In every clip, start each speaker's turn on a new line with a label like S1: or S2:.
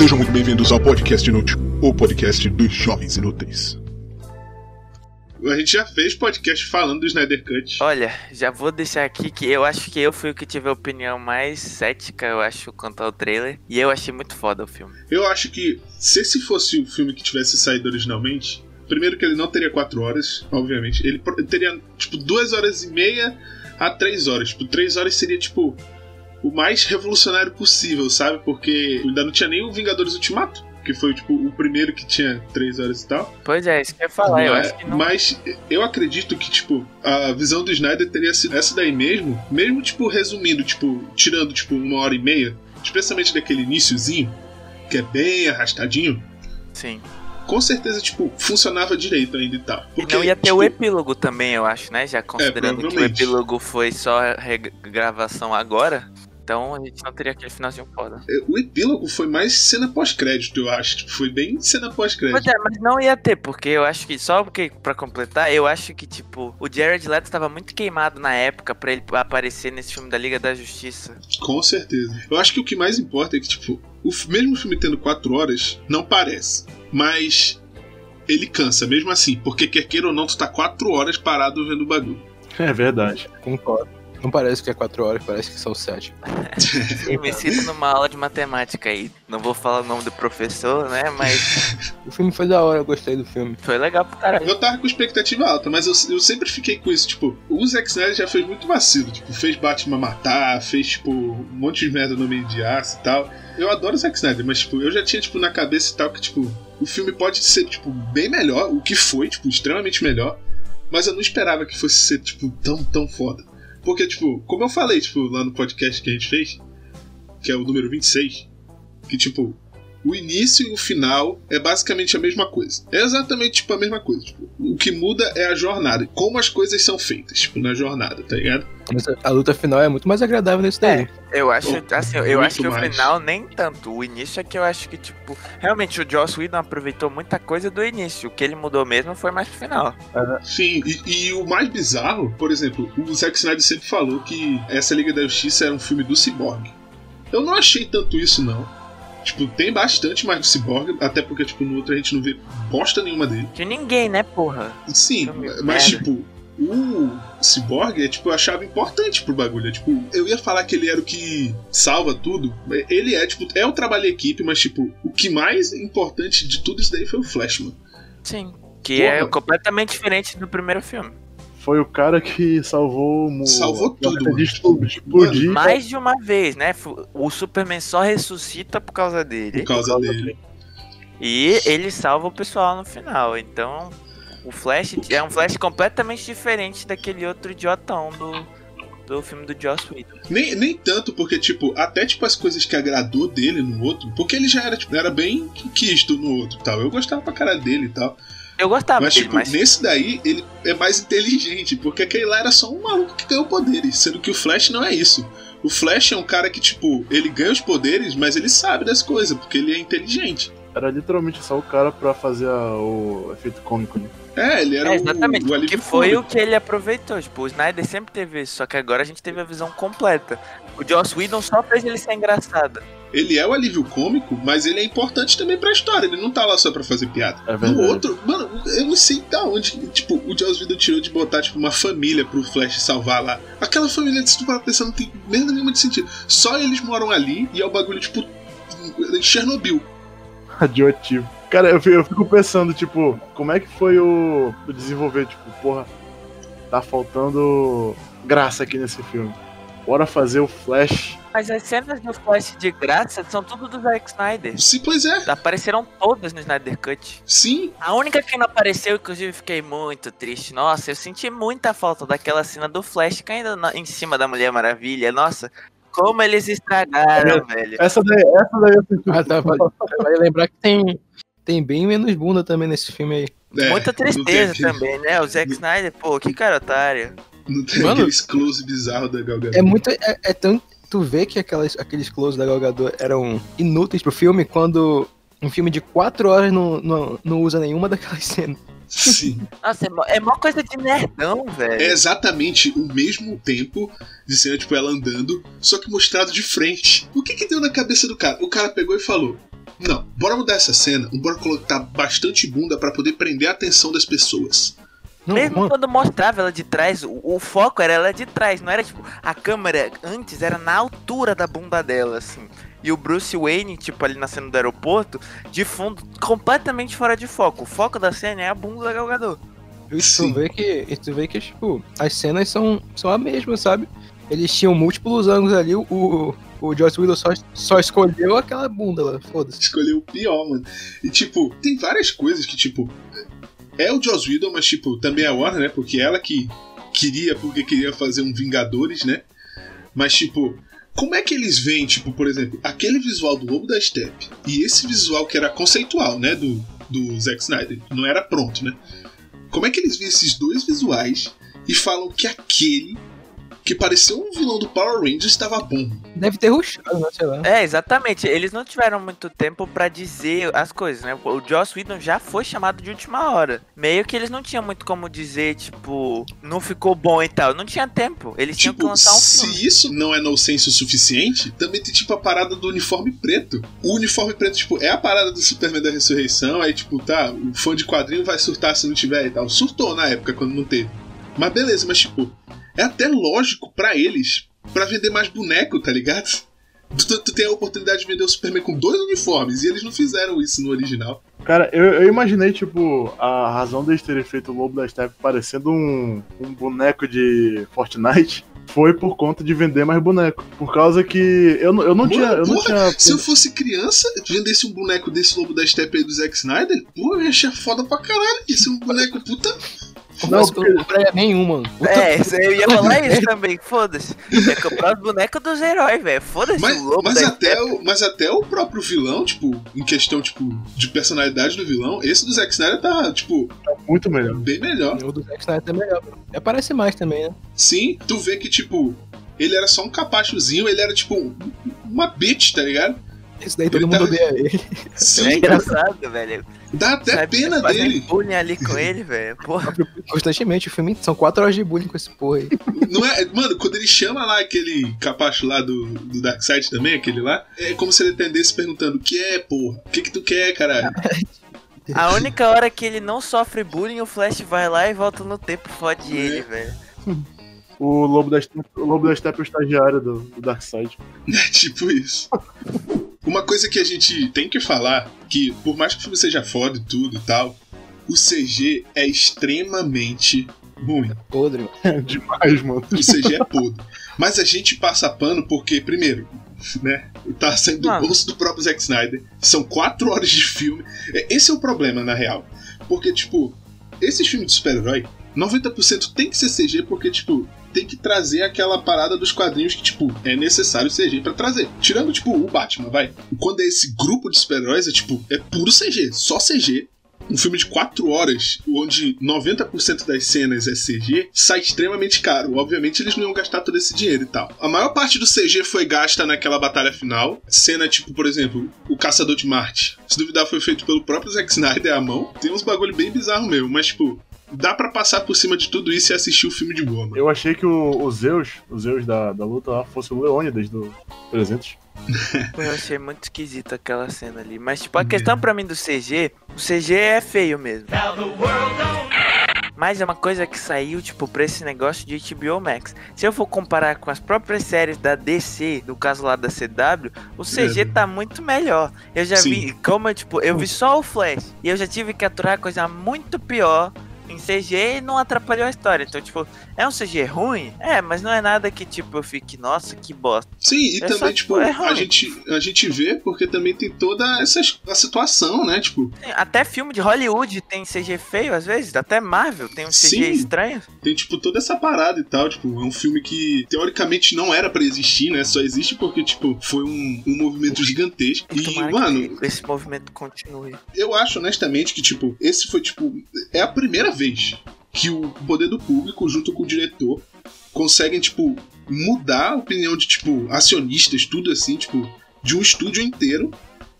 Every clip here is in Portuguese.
S1: Sejam muito bem-vindos ao Podcast Inútil, o podcast dos jovens inúteis.
S2: A gente já fez podcast falando do Snyder Cut.
S3: Olha, já vou deixar aqui que eu acho que eu fui o que tive a opinião mais cética, eu acho, quanto ao trailer. E eu achei muito foda o filme.
S2: Eu acho que se esse fosse o filme que tivesse saído originalmente, primeiro que ele não teria quatro horas, obviamente. Ele teria, tipo, duas horas e meia a três horas. Tipo, três horas seria, tipo, o mais revolucionário possível, sabe? Porque ainda não tinha nem o Vingadores Ultimato. Que foi, tipo, o primeiro que tinha três horas e tal.
S3: Pois é, isso que eu ia falar. eu
S2: É,
S3: acho que não.
S2: Mas eu acredito que, tipo, a visão do Snyder teria sido essa daí mesmo. Mesmo, tipo, resumindo, tipo, tirando, tipo, uma hora e meia. Especialmente daquele iníciozinho, que é bem arrastadinho.
S3: Sim.
S2: Com certeza, tipo, funcionava direito ainda e tal.
S3: E não ia ter
S2: tipo,
S3: o epílogo também, eu acho, né? Já considerando que o epílogo foi só regravação agora. Então a gente não teria aquele finalzinho foda.
S2: O epílogo foi mais cena pós-crédito, eu acho. Tipo, foi bem cena
S3: Pois
S2: pós-crédito.
S3: é, mas não ia ter, porque eu acho que, só porque, pra completar, eu acho que, tipo, o Jared Leto estava muito queimado na época pra ele aparecer nesse filme da Liga da Justiça.
S2: Com certeza. Eu acho que o que mais importa é que, tipo, o mesmo filme tendo quatro horas, não parece. Mas ele cansa, mesmo assim. Porque quer queira ou não, tu tá quatro horas parado vendo o bagulho.
S4: É verdade.
S5: Concordo. Não parece que é 4 horas, parece que são 7.
S3: Eu me sinto numa aula de matemática aí. Não vou falar o nome do professor, né? Mas
S5: O filme foi da hora, eu gostei do filme.
S3: foi legal pro caralho.
S2: Eu tava com expectativa alta, mas eu, eu sempre fiquei com isso. Tipo, o Zack Snyder já fez muito vacilo. Tipo, fez Batman matar, fez, tipo, um monte de merda no meio de aço e tal. Eu adoro o Zack Snyder, mas, tipo, eu já tinha, tipo, na cabeça e tal que, tipo, o filme pode ser, tipo, bem melhor, o que foi, tipo, extremamente melhor. Mas eu não esperava que fosse ser, tipo, tão, tão foda. Porque, tipo, como eu falei, tipo, lá no podcast que a gente fez, que é o número 26, que, tipo, o início e o final é basicamente a mesma coisa. É exatamente, tipo, a mesma coisa. Tipo, o que muda é a jornada, como as coisas são feitas, tipo, na jornada, tá ligado?
S5: Mas a- luta final é muito mais agradável nesse daí.
S3: Eu acho,
S2: Oh,
S3: assim, eu
S2: muito
S3: acho que o
S2: mais.
S3: final nem tanto. O início é que eu acho que, tipo, realmente o Joss Whedon aproveitou muita coisa do início. O que ele mudou mesmo foi mais pro final.
S2: Sim, e, e o mais bizarro, por exemplo, o Zack Snyder sempre falou que essa Liga da Justiça era um filme do Cyborg. Eu não achei tanto isso, não. Tipo, tem bastante mais do Cyborg, até porque, tipo, no outro a gente não vê bosta nenhuma dele.
S3: De ninguém, né, porra?
S2: Sim, mas
S3: merda.
S2: tipo, o Cyborg é tipo, eu achava importante pro bagulho. É, tipo, eu ia falar que ele era o que salva tudo. Ele é, tipo, é o trabalho equipe, mas tipo, o que mais importante de tudo isso daí foi o Flash, mano.
S3: Sim. Que é
S2: Porra.
S3: completamente diferente do primeiro filme.
S4: Foi o cara que salvou o.
S2: Salvou tudo,
S4: de explodir.
S3: Mais de uma vez, né? O Superman só ressuscita por causa dele.
S2: Por causa dele.
S3: E ele salva o pessoal no final. Então, o Flash é um Flash completamente diferente daquele outro idiotão do, do filme do Joss Whedon.
S2: Nem, nem tanto, porque, tipo, até tipo as coisas que agradou dele no outro, porque ele já era, tipo, era bem quisto no outro e tal. Eu gostava pra cara dele e tal.
S3: Eu gostava
S2: Mas,
S3: dele,
S2: tipo,
S3: mas
S2: nesse daí, ele é mais inteligente, porque aquele lá era só um maluco que ganhou poderes, sendo que o Flash não é isso. O Flash é um cara que, tipo, ele ganha os poderes, mas ele sabe das coisas, porque ele é inteligente.
S4: Era literalmente só o cara pra fazer a- o efeito cômico, né?
S2: É, ele era
S3: É, exatamente.
S2: o, o
S3: que foi o que ele aproveitou. Tipo, o Snyder sempre teve isso, só que agora a gente teve a visão completa. O Joss Whedon só fez ele ser engraçado.
S2: Ele é o alívio cômico, mas ele é importante também pra história. Ele não tá lá só pra fazer piada.
S4: É
S2: No outro, mano, eu não sei da onde, tipo, o Joss Whedon tirou de botar, tipo, uma família pro Flash salvar lá. Aquela família, se tu parar pensar, não tem merda nenhuma de sentido. Só eles moram ali e é o bagulho, tipo, em Chernobyl.
S4: Radioativo. Cara, eu fico, pensando, tipo, como é que foi o desenvolver, tipo, porra, tá faltando graça aqui nesse filme. Bora fazer o Flash.
S3: Mas as cenas do Flash de graça são tudo do Zack Snyder.
S2: Sim, pois é.
S3: Apareceram todas no Snyder Cut.
S2: Sim,
S3: A única que não apareceu, inclusive, fiquei muito triste. Nossa, eu senti muita falta daquela cena do Flash caindo na- em cima da Mulher Maravilha. Nossa, como eles estragaram, velho.
S4: Essa daí, essa daí eu senti.
S5: Ah, tá, vai, vai lembrar que tem, tem bem menos bunda também nesse filme aí.
S2: É,
S3: Muita tristeza também, né? O Zack Snyder, pô, que cara otário.
S2: Não tem
S5: Mano,
S2: aquele close bizarro da Gal Gadot.
S5: É muito. É, é tão. Tu vê que aquelas, aqueles close da Gal Gadot eram inúteis pro filme quando um filme de 4 horas não, não, não usa nenhuma daquelas cenas.
S2: Sim.
S3: Nossa, é mó, é mó coisa de nerdão, velho.
S2: É exatamente o mesmo tempo de cena, tipo, ela andando, só que mostrado de frente. O que que deu na cabeça do cara? O cara pegou e falou: Não, bora mudar essa cena. Bora colocar bastante bunda pra poder prender a atenção das pessoas.
S5: Não,
S3: Mesmo
S5: mano,
S3: quando mostrava ela de trás, o, o foco era ela de trás, não era tipo, a câmera antes era na altura da bunda dela, assim. E o Bruce Wayne, tipo, ali na cena do aeroporto, de fundo, completamente fora de foco. O foco da cena é a bunda da Galgador.
S5: e tu vê que, e tu vê que, tipo, as cenas são, são a mesma, sabe? Eles tinham múltiplos ângulos ali, o, o, o Joss Whedon só, só escolheu aquela bunda lá, foda-se.
S2: Escolheu o pior, mano. E, tipo, tem várias coisas que, tipo. É o Joss Whedon, mas, tipo, também é a Warner, né? Porque ela que queria, porque queria fazer um Vingadores, né? Mas, tipo, como é que eles veem, tipo, por exemplo, aquele visual do Lobo da Steppe e esse visual que era conceitual, né? Do, do Zack Snyder, não era pronto, né? Como é que eles veem esses dois visuais e falam que aquele que pareceu um vilão do Power Rangers estava bom?
S5: Deve ter ruxado, né? Sei lá.
S3: É, exatamente. Eles não tiveram muito tempo pra dizer as coisas, né? O Joss Whedon já foi chamado de última hora. Meio que eles não tinham muito como dizer, tipo, não ficou bom e tal. Não tinha tempo. Eles tinham que
S2: Tipo,
S3: lançar um
S2: se
S3: filme.
S2: isso não é no senso o suficiente, também tem tipo a parada do uniforme preto. O uniforme preto, tipo, é a parada do Superman da Ressurreição, aí tipo, tá, o fã de quadrinho vai surtar se não tiver e tal. Surtou na época quando não teve. Mas beleza, mas tipo, é até lógico pra eles, pra vender mais boneco, tá ligado? Tu, tu tem a oportunidade de vender o Superman com dois uniformes, e eles não fizeram isso no original.
S4: Cara, eu, eu imaginei, tipo, a razão deles terem feito o Lobo da Steppe parecendo um, um boneco de Fortnite foi por conta de vender mais boneco. Por causa que eu, não- eu não tinha. Eu não
S2: porra,
S4: tinha.
S2: Se eu fosse criança, vendesse um boneco desse lobo da Steppe aí do Zack Snyder, pô, eu ia achar foda pra caralho. Ia ser um boneco puta.
S4: Não, porque-
S5: não compraria nenhum, mano. Puta
S3: É, eu ia falar isso também, foda-se. Ia comprar os bonecos dos heróis, velho. Foda-se
S2: Mas,
S3: o lobo
S2: mas, até o, mas até o próprio vilão, tipo, em questão, tipo, de personalidade do vilão, esse do Zack Snyder tá, tipo,
S4: Muito melhor.
S2: bem melhor.
S5: O do Zack Snyder é melhor. É, Aparece mais também, né?
S2: Sim, tu vê que, tipo, ele era só um capachozinho, ele era, tipo, um- uma bitch, tá ligado?
S5: Esse daí todo
S2: Ele
S5: mundo
S2: tá-
S5: odeia ele.
S3: É
S2: Sim,
S3: engraçado, velho.
S2: dá até
S3: Sabe,
S2: pena dele.
S3: bullying ali com ele, velho. Porra.
S5: Constantemente, o filme são quatro horas de bullying com esse porra aí.
S2: Não é, mano, quando ele chama lá aquele capacho lá do, do Darkseid também, aquele lá, é como se ele atendesse perguntando: o que é, porra? O que que tu quer, caralho?
S3: A única hora que ele não sofre bullying, o Flash vai lá e volta no tempo fode ele, velho.
S4: O Lobo da Steppe, o Lobo da Steppe é o estagiário do, do Darkseid.
S2: É tipo isso. Uma coisa que a gente tem que falar, que por mais que o filme seja foda e tudo e tal, o CG é extremamente ruim.
S5: Podre, mano.
S4: É demais, mano.
S2: O CG é podre. Mas a gente passa pano porque, primeiro, né? Tá saindo do bolso do próprio Zack Snyder. São quatro horas de filme. É, Esse é o problema, na real. Porque, tipo, esses filmes de super-herói, 90% tem que ser CG porque, tipo, tem que trazer aquela parada dos quadrinhos que, tipo, é necessário CG pra trazer. Tirando, tipo, o Batman, vai. Quando é esse grupo de super-heróis, é tipo, é puro CG, só CG. Um filme de 4 horas, onde 90% das cenas é CG, sai extremamente caro. Obviamente eles não iam gastar todo esse dinheiro e tal. A maior parte do CG foi gasta naquela batalha final. Cena tipo, por exemplo, o Caçador de Marte. Se duvidar, foi feito pelo próprio Zack Snyder à mão. Tem uns bagulho bem bizarro mesmo, mas tipo, dá pra passar por cima de tudo isso e assistir o filme de boa, mano.
S4: Eu achei que o, o Zeus, o Zeus da, da luta lá, fosse o Leônidas do 300.
S3: Pô, eu achei muito esquisito aquela cena ali. Mas, tipo, a questão pra mim do CG, o CG é feio mesmo. Mas é uma coisa que saiu, tipo, pra esse negócio de HBO Max. Se eu for comparar com as próprias séries da DC, no caso lá da CW, o CG
S2: É.
S3: tá muito melhor. Eu já
S2: Sim.
S3: vi, como eu, tipo, eu vi só o Flash. E eu já tive que aturar coisa muito pior em CG e não atrapalhou a história. Então, tipo, é um CG ruim? É, mas não é nada que, tipo, eu fique, nossa, que bosta.
S2: Sim, e
S3: É
S2: também,
S3: só,
S2: tipo,
S3: tipo, é
S2: a, gente, a gente vê porque também tem toda essa a situação, né? Tipo,
S3: Até filme de Hollywood tem CG feio às vezes, até Marvel tem um CG
S2: Sim.
S3: estranho.
S2: tem, tipo, toda essa parada e tal. Tipo, é um filme que teoricamente não era pra existir, né? Só existe porque, tipo, foi um, um movimento gigantesco. E,
S3: Tomara
S2: mano,
S3: esse movimento continue.
S2: eu acho honestamente que, tipo, esse foi, tipo, é a primeira vez que o poder do público, junto com o diretor, conseguem, tipo, mudar a opinião de, tipo, acionistas, tudo assim, tipo, de um estúdio inteiro.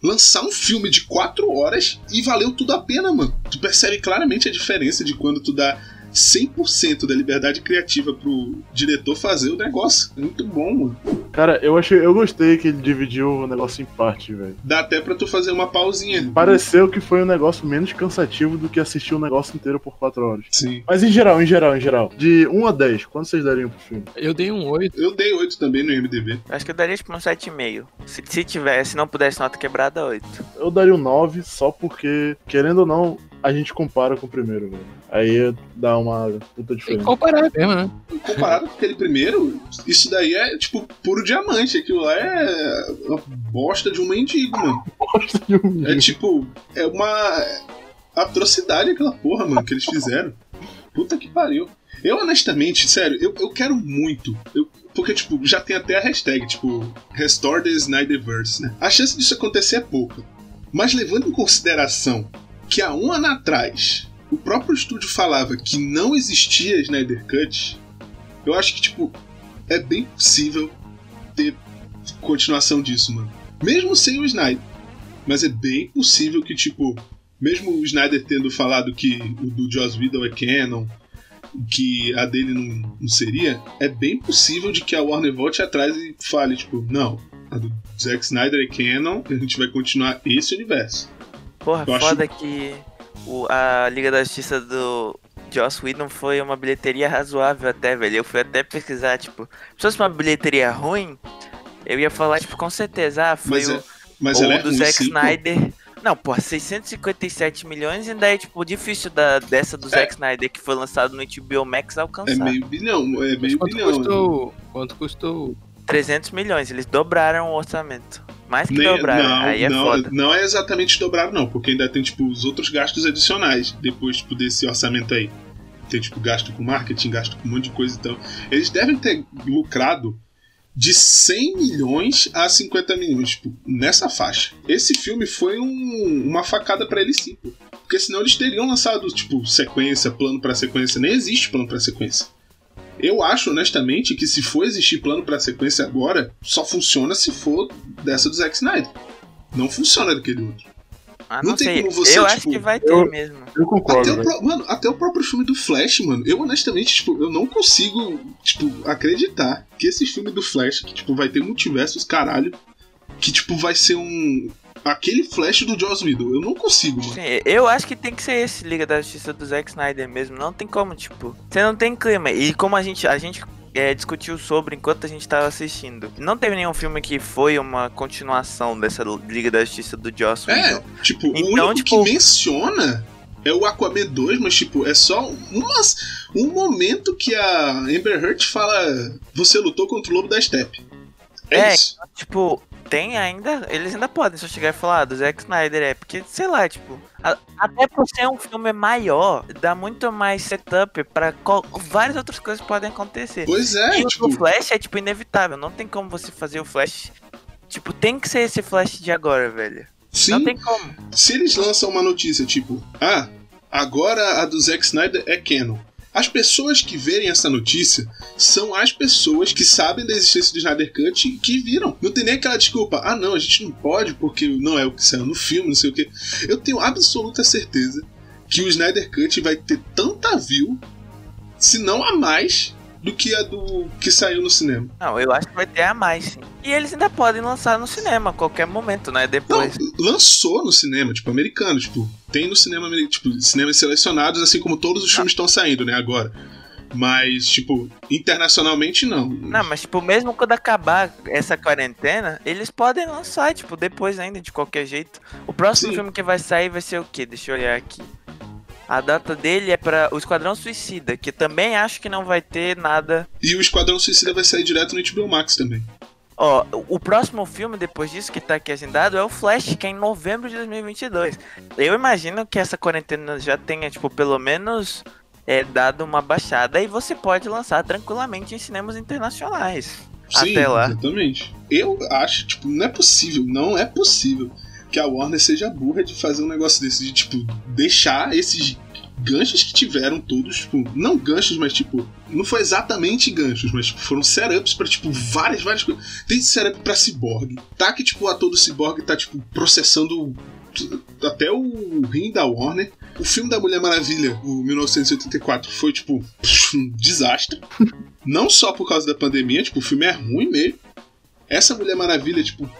S2: Lançar um filme de quatro horas e valeu tudo a pena, mano. Tu percebe claramente a diferença de quando tu dá 100% da liberdade criativa pro diretor fazer o negócio. Muito bom, mano.
S4: Cara, eu achei, eu gostei que ele dividiu o negócio em parte, velho.
S2: Dá até pra tu fazer uma pausinha.
S4: Pareceu que foi um negócio menos cansativo do que assistir o negócio inteiro por 4 horas.
S2: Sim.
S4: Mas em geral, em geral, em geral. De 1 a 10, quanto vocês dariam pro filme?
S5: Eu dei um 8.
S2: Eu dei 8 também no MDB.
S3: Acho que eu daria tipo um 7,5. Se, se tivesse, se não pudesse nota quebrada, 8.
S4: Eu daria um 9 só porque, querendo ou não, a gente compara com o primeiro, velho. Aí dá uma puta
S5: Tem que
S4: diferença.
S5: comparar mesmo, né?
S2: Comparado com aquele primeiro, isso daí é tipo puro diamante. Aquilo lá é uma bosta de um mendigo, mano.
S4: Gosto de um
S2: É tipo, é uma atrocidade aquela porra, mano, que eles fizeram. Puta que pariu. Eu, honestamente, sério, eu, eu quero muito. Eu, porque, tipo, já tem até a hashtag, tipo, Restore the Snyderverse, né? A chance disso acontecer é pouca. Mas levando em consideração que há um ano atrás o próprio estúdio falava que não existia Snyder Cut, eu acho que, tipo, é bem possível ter continuação disso, mano. Mesmo sem o Snyder. Mas é bem possível que, tipo, mesmo o Snyder tendo falado que o do Joss Whedon é canon, que a dele não, não seria, é bem possível de que a Warner volte atrás e fale, tipo, não, a do Zack Snyder é canon, a gente vai continuar esse universo.
S3: Porra,
S2: Eu acho-
S3: foda que o, a Liga da Justiça do Joss Whedon foi uma bilheteria razoável até, velho. Eu fui até pesquisar, tipo, se fosse uma bilheteria ruim, eu ia falar, tipo, com certeza, ah, foi
S2: Mas,
S3: o,
S2: é, mas ela é
S3: do
S2: ruim,
S3: Zack. Snyder. Não, porra, 657 milhões ainda é, tipo, difícil da, dessa do Zack Snyder que foi lançado no HBO Max alcançar.
S2: É meio bilhão, é
S5: Mas
S2: meio
S5: quanto
S2: bilhão.
S5: custou. Quanto custou?
S3: 300 milhões, eles dobraram o orçamento. Mais que
S2: Nem-
S3: dobraram,
S2: não,
S3: aí é
S2: não,
S3: foda.
S2: não é exatamente dobrado, não, porque ainda tem, tipo, os outros gastos adicionais depois, tipo, desse orçamento aí. Tem, tipo, gasto com marketing, gasto com um monte de coisa, então. Eles devem ter lucrado de 100 milhões a 50 milhões, tipo, nessa faixa. Esse filme foi um- uma facada pra eles sim. Porque senão eles teriam lançado, tipo, sequência, plano pra sequência. Nem existe plano pra sequência. Eu acho, honestamente, que se for existir plano pra sequência agora, só funciona se for dessa do Zack Snyder. Não funciona daquele outro.
S3: Ah,
S2: não
S3: não
S2: tem
S3: sei.
S2: como você,
S3: eu
S2: tipo,
S3: acho que vai ter
S4: eu-
S3: mesmo.
S4: Eu concordo,
S2: Até o, pró- mano, até o próprio filme do Flash, mano, eu honestamente, tipo, eu não consigo, tipo, acreditar que esse filme do Flash, que, tipo, vai ter multiversos, caralho, que, tipo, vai ser um... Aquele Flash do Joss Whedon. Eu não consigo, mano.
S3: Sim, eu acho que tem que ser esse Liga da Justiça do Zack Snyder mesmo. Não tem como, tipo. Você não tem clima. E como a gente, a gente é, discutiu sobre enquanto a gente tava assistindo. Não teve nenhum filme que foi uma continuação dessa Liga da Justiça do Joss
S2: É,
S3: Whedon.
S2: tipo, o
S3: Então,
S2: único
S3: tipo-
S2: que menciona é o Aquaman 2, mas, tipo, é só umas, um momento que a Amber Heard fala você lutou contra o Lobo da Steppe. É,
S3: É,
S2: isso.
S3: Tipo, tem ainda. Eles ainda podem só chegar e falar ah, do Zack Snyder, é. Porque, sei lá, tipo. a- até por ser um filme maior, dá muito mais setup pra qual- várias outras coisas podem acontecer.
S2: Pois é,
S3: E o
S2: tipo,
S3: do Flash é, tipo, inevitável. Não tem como você fazer o Flash. Tipo, tem que ser esse Flash de agora, velho.
S2: sim,
S3: Não tem como.
S2: se eles lançam uma notícia tipo, ah, agora a do Zack Snyder é canon. As pessoas que verem essa notícia são as pessoas que sabem da existência do Snyder Cut e que viram. Não tem nem aquela desculpa, ah não, a gente não pode porque não é o que saiu no filme, não sei o que. Eu tenho absoluta certeza que o Snyder Cut vai ter tanta view, se não a mais, do que a do que saiu no cinema.
S3: Não, eu acho que vai ter a mais, sim. E eles ainda podem lançar no cinema a qualquer momento, né?
S2: Não,
S3: Depois.
S2: lançou no cinema, tipo, americano, tipo, tem no cinema, tipo, cinemas selecionados, assim como todos os filmes estão saindo, né, agora. Mas, tipo, internacionalmente não.
S3: Não, mas tipo, mesmo quando acabar essa quarentena, eles podem lançar, tipo, depois ainda, de qualquer jeito. O próximo
S2: Sim.
S3: filme que vai sair vai ser o quê? Deixa eu olhar aqui. A data dele é pra o Esquadrão Suicida, que também acho que não vai ter nada.
S2: E o Esquadrão Suicida vai sair direto no HBO Max também.
S3: Ó, o- o próximo filme depois disso que tá aqui agendado é o Flash, que é em novembro de 2022. Eu imagino que essa quarentena já tenha, tipo, pelo menos é, dado uma baixada e você pode lançar tranquilamente em cinemas internacionais.
S2: Sim,
S3: Até lá.
S2: exatamente. Eu acho, tipo, não é possível, não é possível que a Warner seja burra de fazer um negócio desse, de, tipo, deixar esses ganchos que tiveram todos, tipo, não ganchos, mas, tipo, não foi exatamente ganchos, mas, tipo, foram setups pra, tipo, várias, várias coisas. Tem setup pra Cyborg, tá que, tipo, o ator do Cyborg tá, tipo, processando até o rim da Warner. O filme da Mulher Maravilha, o 1984, foi, tipo, um desastre. Não só por causa da pandemia, tipo, o filme é ruim mesmo. Essa Mulher Maravilha, tipo,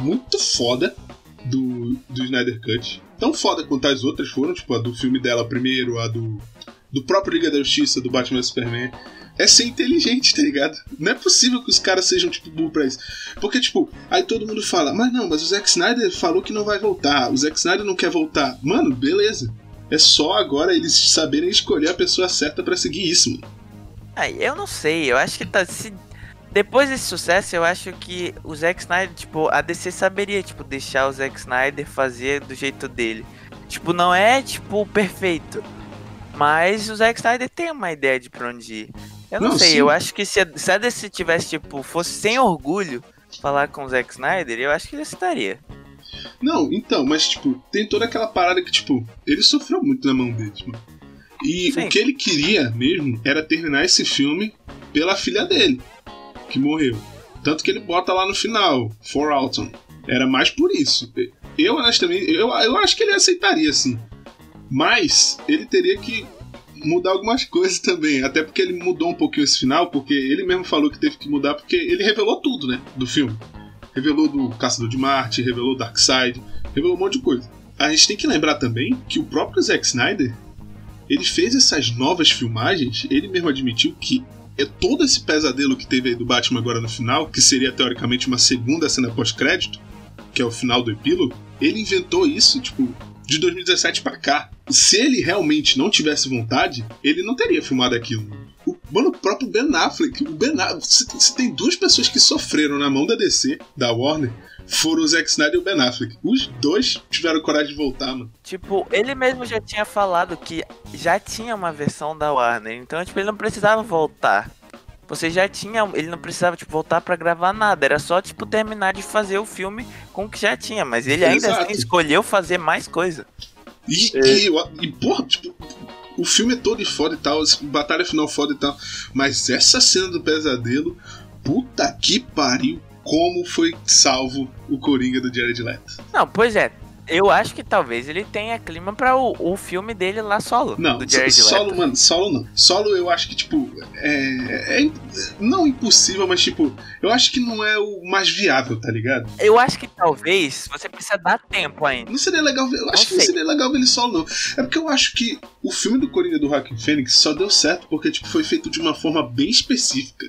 S2: muito foda do, do Snyder Cut. Tão foda quanto as outras foram, tipo, a do filme dela primeiro, a do, do próprio Liga da Justiça, do Batman vs Superman. É ser inteligente, tá ligado? Não é possível que os caras sejam, tipo, burro pra isso. Porque, tipo, aí todo mundo fala, mas não, mas o Zack Snyder falou que não vai voltar. O Zack Snyder não quer voltar. Mano, beleza. É só agora eles saberem escolher a pessoa certa para seguir isso, mano.
S3: Ah, eu não sei, eu acho que tá. Se... Depois desse sucesso, eu acho que o Zack Snyder, tipo, a DC saberia, tipo, deixar o Zack Snyder fazer do jeito dele. Tipo, não é, tipo, perfeito. Mas o Zack Snyder tem uma ideia de pra onde ir. Eu não,
S2: Não,
S3: sei,
S2: sim.
S3: eu acho que se a, se a DC tivesse, tipo, fosse sem orgulho falar com o Zack Snyder, eu acho que ele aceitaria.
S2: Não, então, mas, tipo, tem toda aquela parada que, tipo, ele sofreu muito na mão deles, mano. E
S3: Sim.
S2: o que ele queria mesmo era terminar esse filme pela filha dele, que morreu. Tanto que ele bota lá no final, For Alton. Era mais por isso. Eu, honestamente, eu, eu acho que ele aceitaria, sim. Mas ele teria que mudar algumas coisas também. Até porque ele mudou um pouquinho esse final, porque ele mesmo falou que teve que mudar, porque ele revelou tudo, né? Do filme. Revelou do Caçador de Marte, revelou Darkseid, revelou um monte de coisa. A gente tem que lembrar também que o próprio Zack Snyder, ele fez essas novas filmagens, ele mesmo admitiu que é todo esse pesadelo que teve aí do Batman agora no final, que seria teoricamente uma segunda cena pós-crédito, que é o final do epílogo, ele inventou isso, tipo, de 2017 pra cá. Se ele realmente não tivesse vontade, ele não teria filmado aquilo. O, mano, o próprio Ben Affleck, o Ben Affleck, se, se tem duas pessoas que sofreram na mão da DC, da Warner, foram o Zack Snyder e o Ben Affleck. Os dois tiveram coragem de voltar, mano.
S3: Tipo, ele mesmo já tinha falado que já tinha uma versão da Warner, então, tipo, ele não precisava voltar. Você já tinha, ele não precisava, tipo, voltar pra gravar nada, era só, tipo, terminar de fazer o filme com o que já tinha, mas ele ainda
S2: Exato.
S3: assim escolheu fazer mais coisa.
S2: E,
S4: É.
S2: e, e, porra, tipo, o filme é todo foda e tal, batalha final foda e tal, mas essa cena do pesadelo, puta que pariu, como foi salvo o Coringa do Jared Leto.
S3: Não, pois é, eu acho que talvez ele tenha clima pra o, o filme dele lá solo,
S2: Não,
S3: do Jared
S2: solo,
S3: Leto.
S2: mano, solo não. Solo eu acho que, tipo, é, é não impossível, mas, tipo, eu acho que não é o mais viável, tá ligado?
S3: Eu acho que talvez você precisa dar tempo ainda.
S2: Não seria legal ver, eu acho
S3: Não
S2: que não
S3: sei.
S2: seria legal ver ele solo, não. É porque eu acho que o filme do Coringa do Joaquin Phoenix só deu certo porque, tipo, foi feito de uma forma bem específica.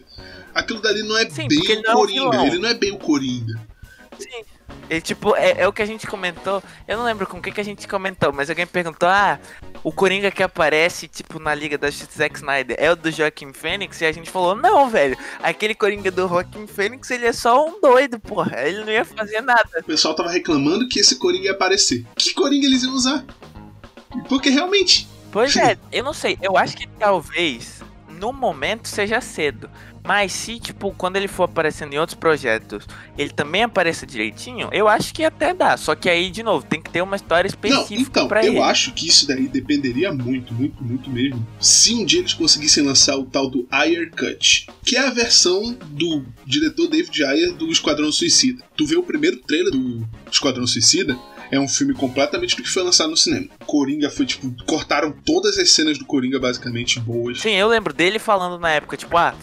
S2: Aquilo dali não é
S3: Sim,
S2: bem o
S3: não é
S2: Coringa,
S3: vilão.
S2: ele não é bem o Coringa.
S3: Sim. E, tipo, é, é o que a gente comentou. Eu não lembro com o que, que a gente comentou, mas alguém perguntou: ah, o Coringa que aparece, tipo, na Liga da Justiça Zack Snyder é o do Joaquim Fênix? E a gente falou: não, velho. Aquele Coringa do Joaquim Fênix, ele é só um doido, porra. Ele não ia fazer nada.
S2: O pessoal tava reclamando que esse Coringa ia aparecer. Que Coringa eles iam usar? Porque realmente,
S3: Pois é, eu não sei. Eu acho que talvez no momento seja cedo. Mas se, tipo, quando ele for aparecendo em outros projetos, ele também apareça direitinho, eu acho que até dá. Só que aí, de novo, tem que ter uma história
S2: Não,
S3: específica
S2: então,
S3: pra
S2: eu
S3: ele.
S2: acho que isso daí dependeria muito, muito, muito mesmo. Se um dia eles conseguissem lançar o tal do Ayer Cut, que é a versão do diretor David Ayer do Esquadrão Suicida. Tu vê o primeiro trailer do Esquadrão Suicida, é um filme completamente do que foi lançado no cinema. Coringa foi tipo, cortaram todas as cenas do Coringa basicamente boas.
S3: Sim, eu lembro dele falando na época, tipo, ah,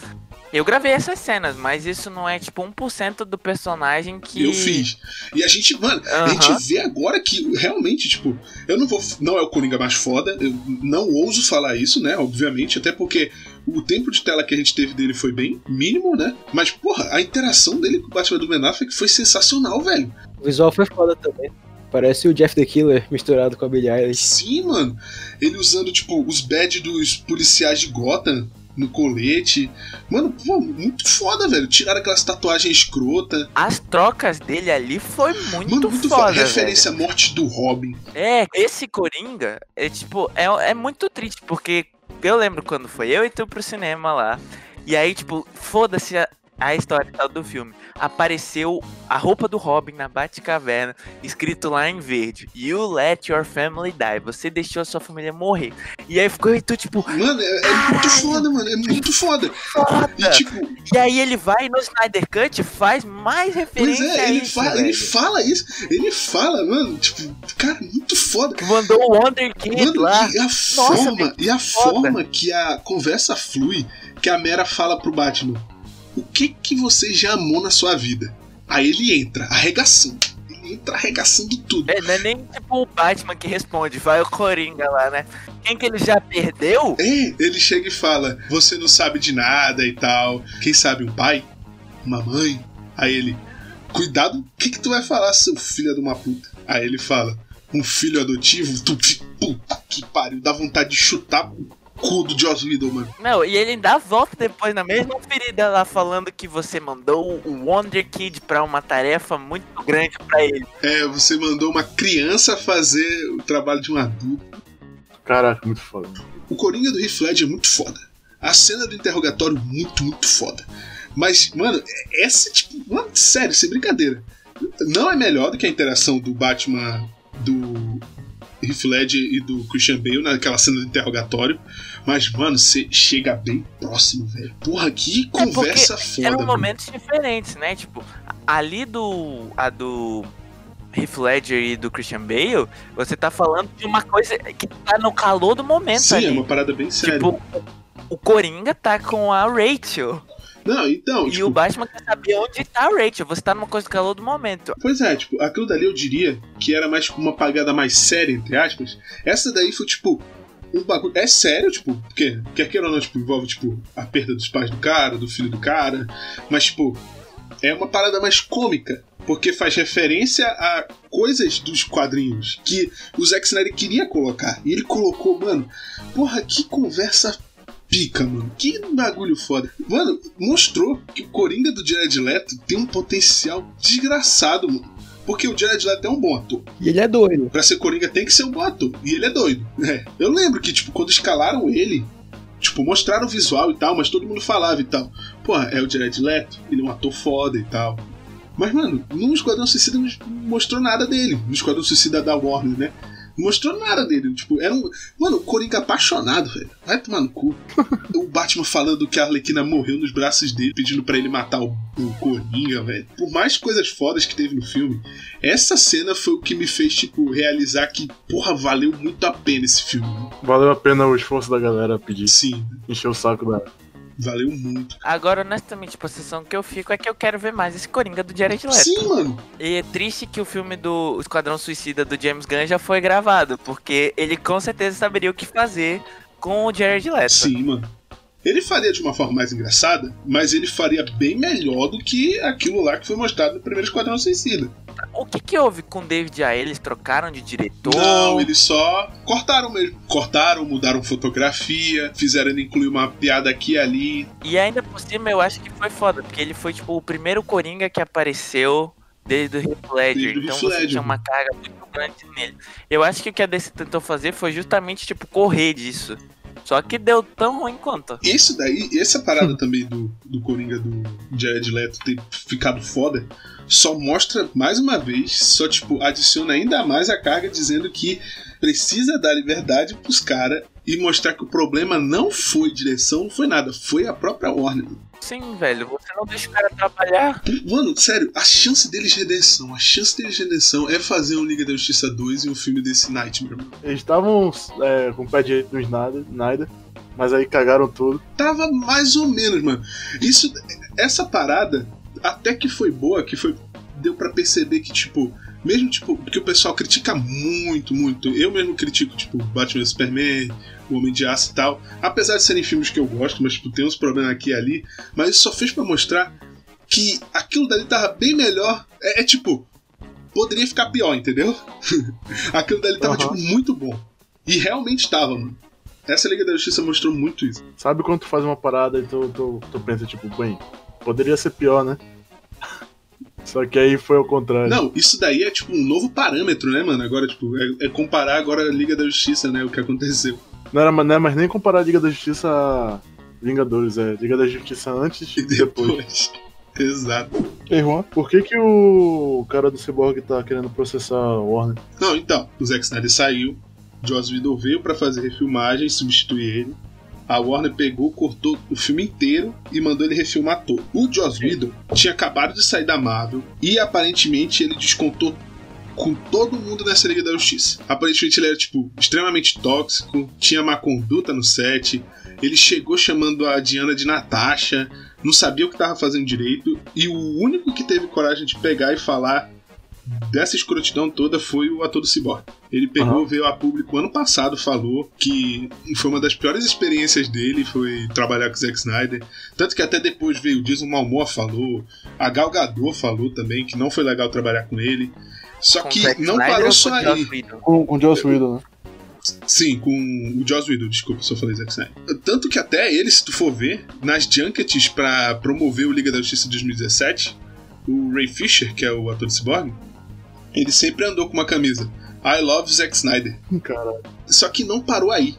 S3: eu gravei essas cenas, mas isso não é, tipo, 1% do personagem que.
S2: Eu fiz. E a gente, mano, a gente vê agora que realmente, tipo, eu não vou. Não é o Coringa mais foda, eu não ouso falar isso, né? Obviamente, até porque o tempo de tela que a gente teve dele foi bem mínimo, né? Mas, porra, a interação dele com o Batman do Ben Affleck foi sensacional, velho.
S5: O visual foi foda também. Parece o Jeff the Killer misturado com a Billie Eilish.
S2: Sim, mano. Ele usando, tipo, os badges dos policiais de Gotham no colete. Mano, pô, muito foda, velho. Tiraram aquelas tatuagens escrota.
S3: As trocas dele ali foi muito,
S2: Mano, muito
S3: foda.
S2: foda.
S3: velho.
S2: Referência à morte do Robin.
S3: É, esse Coringa é tipo, é, é muito triste, porque eu lembro quando foi eu e tu pro cinema lá. E aí, tipo, foda-se a- a história tal do filme. Apareceu a roupa do Robin na Batcaverna, escrito lá em verde: You let your family die. Você deixou a sua família morrer. E aí ficou e tu, tipo,
S2: Mano, é, é muito foda, mano. É muito foda.
S3: foda.
S2: E tipo,
S3: E aí ele vai no Snyder Cut faz mais
S2: pois
S3: referência
S2: é,
S3: a
S2: ele,
S3: isso,
S2: fala, ele
S3: velho.
S2: fala isso. Ele fala, mano, tipo, cara, muito foda.
S3: Mandou o Wonder Kid
S2: Mano,
S3: lá.
S2: e a forma,
S3: velho,
S2: e a
S3: foda.
S2: forma que a conversa flui, que a Mera fala pro Batman. O que que você já amou na sua vida? Aí ele entra, arregaçando. Ele entra arregaçando tudo.
S3: É, não é nem tipo o Batman que responde, vai o Coringa lá, né? Quem que ele já perdeu?
S2: É, ele chega e fala: Você não sabe de nada e tal. Quem sabe um pai? Uma mãe? Aí ele: Cuidado, o que, que tu vai falar, seu filho de uma puta? Aí ele fala: Um filho adotivo? Tu, puta que pariu, dá vontade de chutar cu do Joss Whedon, mano.
S3: Não, e ele ainda volta depois na mesma ferida lá falando que você mandou o Wonder Kid pra uma tarefa muito grande pra ele.
S2: É, você mandou uma criança fazer o trabalho de um adulto.
S4: Caraca, muito foda.
S2: O Coringa do Heath Ledger é muito foda. A cena do interrogatório, muito, muito foda. Mas, mano, essa, tipo, mano, sério, sem brincadeira. Não é melhor do que a interação do Batman do Heath Ledger e do Christian Bale naquela cena do interrogatório. Mas, mano, você chega bem próximo, velho. Porra, que conversa foda,
S3: Eram
S2: mano.
S3: momentos diferentes, né? Tipo, ali do. A do. Heath Ledger e do Christian Bale, você tá falando de uma coisa que tá no calor do momento
S2: Sim,
S3: ali.
S2: é uma parada bem séria.
S3: Tipo, o Coringa tá com a Rachel.
S2: Não, então,
S3: E
S2: tipo,
S3: o Batman quer saber onde tá a Rachel. Você tá numa coisa do calor do momento.
S2: Pois é, tipo, aquilo dali eu diria que era mais uma pagada mais séria, entre aspas. Essa daí foi, tipo, um bagulho. É sério, tipo, porque, quer queira ou não, tipo, envolve, tipo, a perda dos pais do cara, do filho do cara. Mas, tipo, é uma parada mais cômica. Porque faz referência a coisas dos quadrinhos que o Zack Snyder queria colocar. E ele colocou, mano, porra, que conversa pica, mano. Que bagulho foda. Mano, mostrou que o Coringa do Jared Leto tem um potencial desgraçado, mano. Porque o Jared Leto é um bom ator.
S5: E ele é doido.
S2: Pra ser Coringa tem que ser um bom ator. E ele é doido. É. Eu lembro que, tipo, quando escalaram ele, tipo, mostraram o visual e tal, mas todo mundo falava e tal. Porra, é o Jared Leto, ele é um ator foda e tal. Mas, mano, no Esquadrão Suicida não mostrou nada dele. No Esquadrão Suicida da Warner, né? Mostrou nada dele. Tipo, era um. Mano, o Coringa apaixonado, velho. Vai tomar no cu. o Batman falando que a Arlequina morreu nos braços dele, pedindo pra ele matar o, o Coringa, velho. Por mais coisas fodas que teve no filme, essa cena foi o que me fez, tipo, realizar que, porra, valeu muito a pena esse filme. né?
S4: Valeu a pena o esforço da galera pedir,
S2: Sim,
S4: encher o saco da.
S2: Valeu muito.
S3: Agora, honestamente, a posição que eu fico é que eu quero ver mais esse Coringa do Jared Leto.
S2: Sim, mano.
S3: E é triste que o filme do Esquadrão Suicida do James Gunn já foi gravado, porque ele com certeza saberia o que fazer com o Jared Leto.
S2: Sim, mano. Ele faria de uma forma mais engraçada, mas ele faria bem melhor do que aquilo lá que foi mostrado no primeiro Esquadrão Suicida.
S3: O que que houve com o David A? Eles trocaram de diretor?
S2: Não, eles só cortaram mesmo. Cortaram, mudaram fotografia, fizeram ele incluir uma piada aqui e ali.
S3: E ainda por cima eu acho que foi foda, porque ele foi tipo o primeiro Coringa que apareceu desde o Heath Ledger. Então
S2: Heath
S3: você
S2: Ledger.
S3: tinha uma carga muito grande nele. Eu acho que o que a DC tentou fazer foi justamente tipo correr disso. Só que deu tão ruim quanto.
S2: Isso daí, essa parada também do, do Coringa do Jared Leto ter ficado foda, só mostra mais uma vez, só tipo, adiciona ainda mais a carga dizendo que precisa dar liberdade pros caras e mostrar que o problema não foi direção, não foi nada, foi a própria Warner.
S3: Sim, velho, você não deixa o cara trabalhar.
S2: Mano, sério, a chance deles de redenção, a chance deles de redenção é fazer um Liga da Justiça 2 e um filme desse Nightmare. mano.
S4: Eles estavam é, com o pé direito no Snyder, Snyder, mas aí cagaram tudo.
S2: Tava mais ou menos, mano. Isso, essa parada até que foi boa, que foi deu pra perceber que tipo, mesmo tipo, porque o pessoal critica muito, muito. Eu mesmo critico tipo Batman e Superman, Homem de Aço e tal. Apesar de serem filmes que eu gosto, mas tipo, tem uns problemas aqui e ali, mas isso só fez pra mostrar que aquilo dali tava bem melhor. É, é tipo, poderia ficar pior, entendeu? aquilo dali tava
S4: Aham.
S2: tipo muito bom. E realmente tava, mano. Essa Liga da Justiça mostrou muito isso.
S4: Sabe quando tu faz uma parada e tu, tu, tu pensa, tipo, bem, poderia ser pior, né? Só que aí foi ao contrário.
S2: Não, isso daí é tipo um novo parâmetro, né, mano? Agora, tipo, é, é comparar agora a Liga da Justiça, né? O que aconteceu.
S4: Não era não é mais nem comparar a Liga da Justiça a Vingadores, é Liga da Justiça antes
S2: E
S4: depois.
S2: Exato.
S4: Ei, Juan, por que que o cara do Cyborg tá querendo processar a Warner?
S2: Não, então, o Zack Snyder saiu, Joss Whedon veio pra fazer refilmagem, substituir ele. A Warner pegou, cortou o filme inteiro e mandou ele refilmar todo. O Joss Whedon tinha acabado de sair da Marvel e aparentemente ele descontou com todo mundo nessa Liga da Justiça. Aparentemente ele era, tipo, extremamente tóxico, tinha má conduta no set, ele chegou chamando a Diana de Natasha, não sabia o que estava fazendo direito, e o único que teve coragem de pegar e falar dessa escrotidão toda foi o ator do Cyborg. Ele pegou,
S4: Aham.
S2: veio a público ano passado, falou que foi uma das piores experiências dele, foi trabalhar com o Zack Snyder. Tanto que até depois veio o Jason Momoa falou, a Gal Gadot falou também que não foi legal trabalhar com ele. Só
S3: Com
S2: que
S3: Zack
S2: não
S3: Snyder
S2: parou
S3: ou
S2: só aí.
S4: Com, com o Joss Whedon, né?
S2: Sim, com o Joss Whedon, desculpa se eu falei Zack Snyder. Tanto que até ele, se tu for ver, nas junkets pra promover o Liga da Justiça de 2017, o Ray Fisher, que é o ator de Cyborg, ele sempre andou com uma camisa I love Zack Snyder.
S4: Caralho.
S2: Só que não parou aí.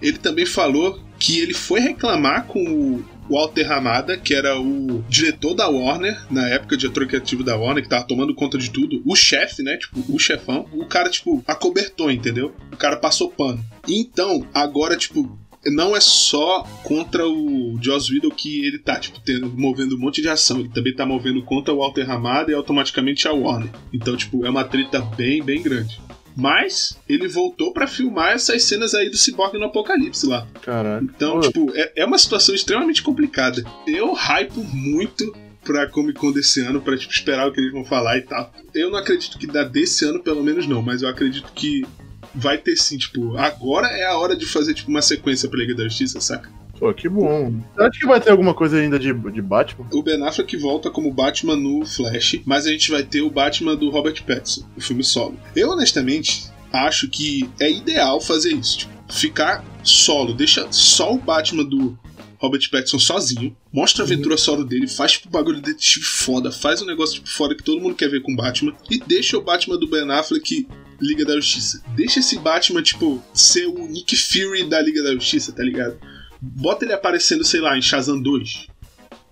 S2: Ele também falou que ele foi reclamar com o Walter Hamada, que era o diretor da Warner, na época, diretor criativo da Warner, que tava tomando conta de tudo. O chefe, né? Tipo, o chefão. O cara, tipo, acobertou, entendeu? O cara passou pano. Então, agora, tipo, não é só contra o Joss Whedon que ele tá, tipo, tendo, movendo um monte de ação. Ele também tá movendo contra o Walter Hamada e automaticamente a Warner. Então, tipo, é uma treta bem, bem grande. Mas ele voltou pra filmar essas cenas aí do Cyborg no Apocalipse lá.
S4: Caralho.
S2: Então,
S4: Pô,
S2: tipo, é, é uma situação extremamente complicada. Eu hypo muito pra Comic Con desse ano, pra tipo, esperar o que eles vão falar e tal. Eu não acredito que dá desse ano, pelo menos não, mas eu acredito que vai ter sim, tipo, agora é a hora de fazer tipo uma sequência pra Liga da Justiça, saca?
S4: Pô, que bom. Acho que vai ter alguma coisa ainda de, de Batman.
S2: O Ben Affleck volta como Batman no Flash, mas a gente vai ter o Batman do Robert Pattinson, o filme solo. Eu, honestamente, acho que é ideal fazer isso. Tipo, ficar solo, deixa só o Batman do Robert Pattinson sozinho, mostra a aventura solo dele, faz tipo bagulho de detetive foda, faz um negócio tipo foda que todo mundo quer ver com o Batman, e deixa o Batman do Ben Affleck Liga da Justiça. Deixa esse Batman, tipo, ser o Nick Fury da Liga da Justiça, tá ligado? Bota ele aparecendo, sei lá, em Shazam 2.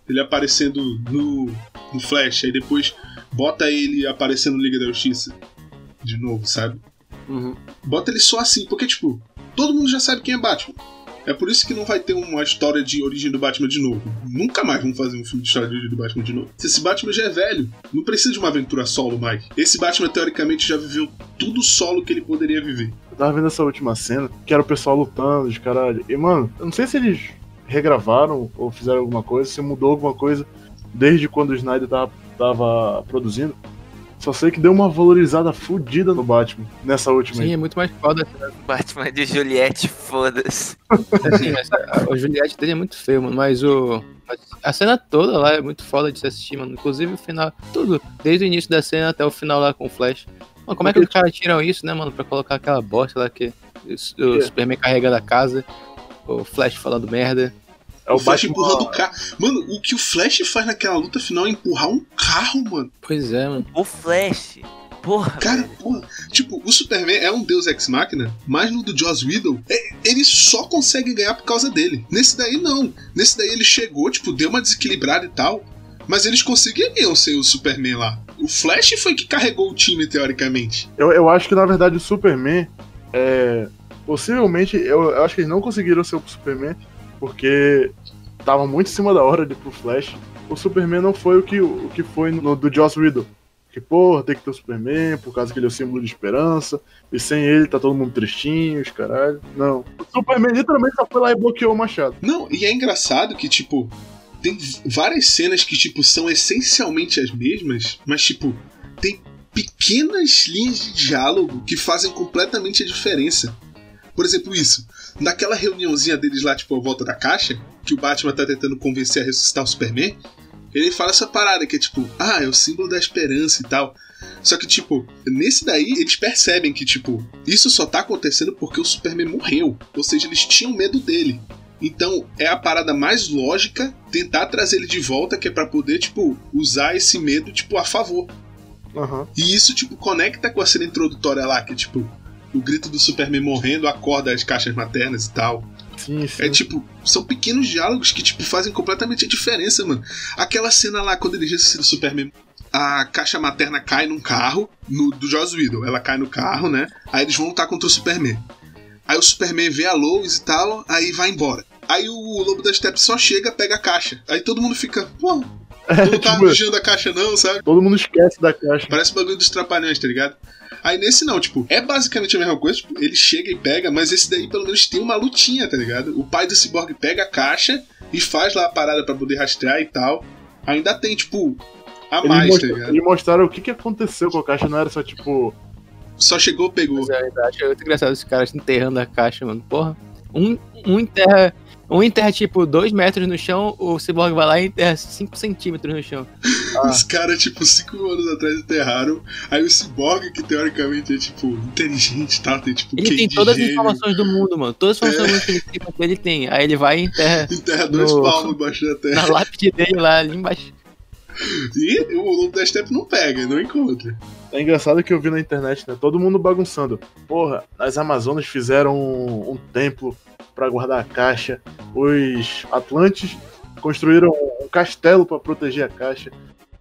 S2: Ele aparecendo no, no Flash, aí depois bota ele aparecendo no Liga da Justiça. De novo, sabe?
S4: Uhum.
S2: Bota ele só assim, porque, tipo, todo mundo já sabe quem é Batman. É por isso que não vai ter uma história de origem do Batman de novo. Nunca mais vão fazer um filme de história de origem do Batman de novo. Esse Batman já é velho, não precisa de uma aventura solo mais. Esse Batman, teoricamente, já viveu tudo solo que ele poderia viver.
S4: Eu tava vendo essa última cena, que era o pessoal lutando, de caralho. E, mano, eu não sei se eles regravaram ou fizeram alguma coisa, se mudou alguma coisa desde quando o Snyder tava, tava produzindo. Só sei que deu uma valorizada fodida no Batman nessa última
S5: Sim,
S4: aí.
S5: é muito mais foda.
S3: Batman de Juliette, foda-se.
S5: Assim, o Juliette dele é muito feio, mano. Mas o. mas A cena toda lá é muito foda de se assistir, mano. Inclusive o final. Tudo. Desde o início da cena até o final lá com o Flash. Mano, como é que os caras tiram isso, né, mano? Pra colocar aquela bosta lá que. O, o
S4: É.
S5: Superman carregando a casa. O Flash falando merda.
S4: É
S2: o
S4: o
S2: Flash
S4: Batman.
S2: empurrando o carro. Mano, o que o Flash faz naquela luta final é empurrar um carro, mano.
S5: Pois é, mano.
S3: O Flash. Porra.
S2: Cara, porra. Tipo, o Superman é um deus ex-máquina, mas no do Joss Whedon, é- ele só consegue ganhar por causa dele. Nesse daí, não. Nesse daí ele chegou, tipo, deu uma desequilibrada e tal. Mas eles conseguiriam ser o Superman lá. O Flash foi que carregou o time, teoricamente.
S4: Eu, eu acho que na verdade o Superman é. Possivelmente, eu, eu acho que eles não conseguiram ser o Superman porque tava muito em cima da hora de ir pro Flash. O Superman não foi o que, o que foi no do Joss Whedon. Que, porra, tem que ter o Superman, por causa que ele é o símbolo de esperança, e sem ele tá todo mundo tristinho, os caralho. Não. O Superman literalmente só foi lá e bloqueou o Machado.
S2: Não, e é engraçado que, tipo, tem várias cenas que, tipo, são essencialmente as mesmas, mas, tipo, tem pequenas linhas de diálogo que fazem completamente a diferença. Por exemplo, isso. Naquela reuniãozinha deles lá, tipo, à volta da caixa, que o Batman tá tentando convencer a ressuscitar o Superman, ele fala essa parada que é tipo, ah, é o símbolo da esperança e tal. Só que, tipo, nesse daí, eles percebem que, tipo, isso só tá acontecendo porque o Superman morreu. Ou seja, eles tinham medo dele. Então, é a parada mais lógica tentar trazer ele de volta, que é pra poder, tipo, usar esse medo, tipo, a favor.
S4: Aham.
S2: E isso, tipo, conecta com a cena introdutória lá, que é, tipo, o grito do Superman morrendo acorda as caixas maternas e tal.
S4: Sim, sim.
S2: É tipo, são pequenos diálogos que, tipo, fazem completamente a diferença, mano. Aquela cena lá, quando ele ressuscita o Superman, a caixa materna cai num carro, no, do Joss Whedon. Ela cai no carro, né? Aí eles vão lutar contra o Superman. Aí o Superman vê a Lois e tal, aí vai embora. Aí o Lobo da Steppe só chega, pega a caixa. Aí todo mundo fica, pô, tu não tá
S4: tipo,
S2: vigiando a caixa não, sabe?
S4: todo mundo esquece da caixa.
S2: Parece o bagulho dos trapalhões, tá ligado? Aí nesse não, tipo, é basicamente a mesma coisa, tipo, ele chega e pega, mas esse daí pelo menos tem uma lutinha, tá ligado? O pai do Cyborg pega a caixa e faz lá a parada pra poder rastrear e tal. Ainda tem, tipo, a mais, tá ligado?
S4: eles mostraram o que, que aconteceu com a caixa, não era só tipo.
S2: Só chegou, pegou.
S5: Mas é verdade, é muito engraçado os caras enterrando a caixa, mano. Porra. Um, um enterra. Um enterra tipo 2 metros no chão, o Cyborg vai lá e enterra 5 centímetros no chão.
S2: Os caras, tipo, cinco anos atrás enterraram. Aí o Cyborg, que teoricamente é, tipo, inteligente tal, tem, tipo,
S5: Ele tem todas as
S2: gênio,
S5: informações do mundo, mano. Todas as informações do mundo que ele tem. Aí ele vai e enterra
S2: Enterra dois
S5: No-
S2: palmos embaixo da terra.
S5: na lápide dele lá, ali embaixo.
S2: E o Lobo da Steppe não pega, não encontra.
S4: É engraçado que eu vi na internet, né? Todo mundo bagunçando. Porra, as Amazonas fizeram um, um templo pra guardar a caixa. Os Atlantes construíram um castelo pra proteger a caixa.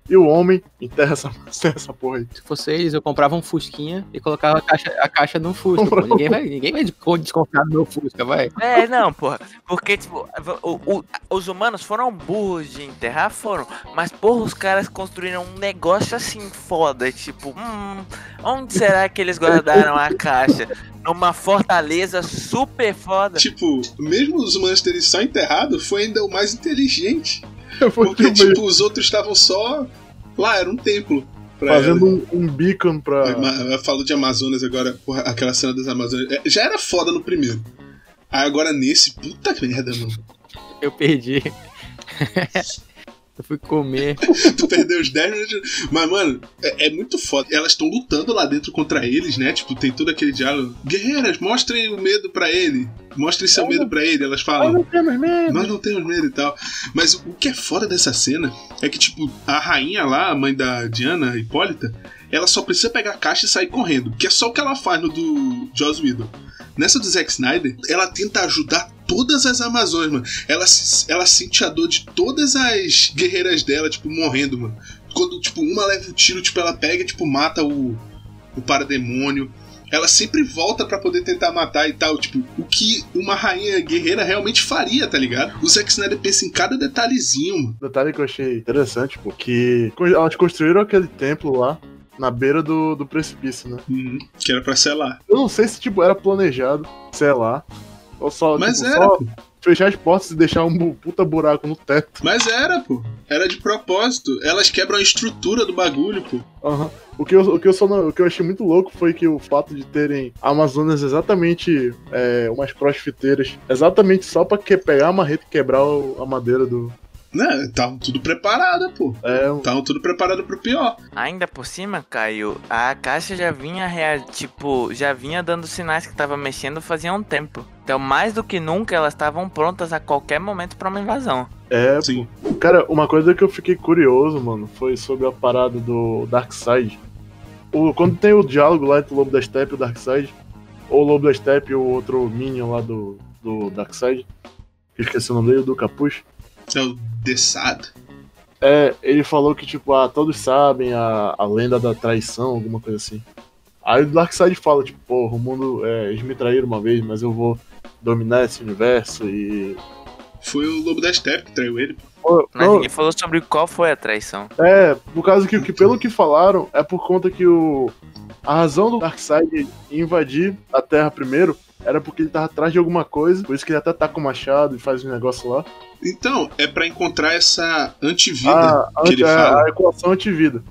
S4: E o homem enterra essa, enterra essa porra aí.
S5: Se fosse eles, eu comprava um Fusquinha e colocava a caixa, a caixa no Fusca. pô. Ninguém vai, ninguém vai desconfiar do meu Fusca, vai.
S3: É, não, porra. Porque, tipo, o- o- os humanos foram burros de enterrar, foram. Mas, porra, os caras construíram um negócio assim foda. Tipo, hum, onde será que eles guardaram a caixa? Numa fortaleza super foda.
S2: Tipo, mesmo os humanos terem só enterrado, foi ainda o mais inteligente. Porque,
S4: tipo,
S2: os outros estavam só. Lá, era um templo.
S4: Fazendo
S2: ela.
S4: um, um beacon pra.
S2: Eu falo de Amazonas agora, porra, aquela cena das Amazonas. é, Já era foda no primeiro. Aí agora nesse, puta merda, mano.
S5: Eu perdi. eu fui comer.
S2: tu perdeu os 10 minutos. Mas, mano, é, é muito foda. Elas estão lutando lá dentro contra eles, né? Tipo, tem todo aquele diálogo. Guerreiras, mostrem o medo pra ele. Mostrem seu medo pra ele. Elas falam.
S4: não temos medo.
S2: Nós não temos medo e tal. Mas o que é foda dessa cena é que, tipo, a rainha lá, a mãe da Diana, a Hipólita, ela só precisa pegar a caixa e sair correndo. Que é só o que ela faz no do Joss Whedon. Nessa do Zack Snyder, ela tenta ajudar todas as Amazonas, mano. Ela, ela sente a dor de todas as guerreiras dela, tipo, morrendo, mano. Quando, tipo, uma leva o tiro, tipo, ela pega e, tipo, mata o, o parademônio. Ela sempre volta pra poder tentar matar e tal. Tipo, o que uma rainha guerreira realmente faria, tá ligado? O Zack Snyder pensa em cada detalhezinho, mano.
S4: Detalhe que eu achei interessante, porque elas construíram aquele templo lá na beira do, do precipício, né?
S2: Uhum, que era pra selar.
S4: Eu não sei se tipo era planejado, sei lá, ou só,
S2: Mas
S4: tipo,
S2: era,
S4: só fechar as portas e deixar um puta buraco no teto.
S2: Mas era, pô. Era de propósito. Elas quebram a estrutura do bagulho, pô.
S4: Aham. O que, eu, o, que eu só não- o que eu achei muito louco foi que o fato de terem Amazonas exatamente é, umas crossfiteiras, exatamente só pra que, pegar a marreta e quebrar o- a madeira do.
S2: Né? Estavam tudo preparado, pô.
S4: É,
S2: Estavam tudo preparado pro pior.
S3: Ainda por cima, Caio, a caixa já vinha, rea- tipo, já vinha dando sinais que tava mexendo fazia um tempo. Então, mais do que nunca, elas estavam prontas a qualquer momento pra uma invasão.
S4: é,
S2: Sim.
S4: Cara, uma coisa que eu fiquei curioso, mano, foi sobre a parada do Darkseid. O, quando tem o diálogo lá entre o Lobo da Steppe e o Darkseid, ou o Lobo da Steppe e o outro Minion lá do, do Darkseid, que esqueci o nome dele, do Capuz.
S2: É o Dessado.
S4: É, ele falou que, tipo, ah, todos sabem a, a lenda da traição, alguma coisa assim. Aí o Darkseid fala, tipo, porra, o mundo, é, eles me traíram uma vez, mas eu vou dominar esse universo e...
S2: Foi o Lobo da Steppe que traiu ele. pô.
S3: Mas ninguém falou sobre qual foi a traição.
S4: É, por causa que, que pelo que falaram, é por conta que o a razão do Darkseid invadir a Terra primeiro era porque ele tava atrás de alguma coisa, por isso que ele até tá com o machado e faz um negócio lá.
S2: Então, é pra encontrar essa antivida
S4: Ah,
S2: que ele
S4: a,
S2: fala.
S4: a equação antivida.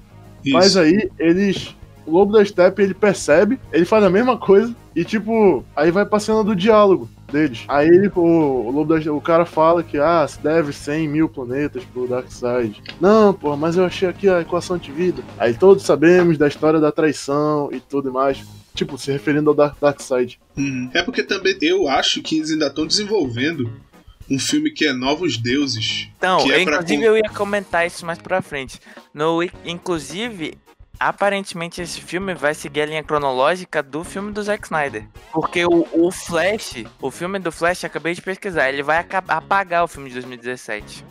S2: Isso.
S4: Mas aí eles. O Lobo da Steppe ele percebe, ele faz a mesma coisa e tipo, aí vai pra cena do diálogo deles. Aí ele, o, o Lobo da, o cara fala que ah, se deve 100 mil planetas pro Darkseid. Não, pô, mas eu achei aqui a equação de vida. Aí todos sabemos da história da traição e tudo mais. Tipo, se referindo ao Dark, Darkseid.
S2: Uhum. É porque também eu acho que eles ainda estão desenvolvendo um filme que é Novos Deuses.
S3: Então,
S2: Que é pra
S3: inclusive
S2: con-
S3: eu ia comentar isso mais pra frente. No, inclusive, aparentemente esse filme vai seguir a linha cronológica do filme do Zack Snyder. Porque o, o Flash, o filme do Flash, acabei de pesquisar, ele vai apagar o filme de 2017.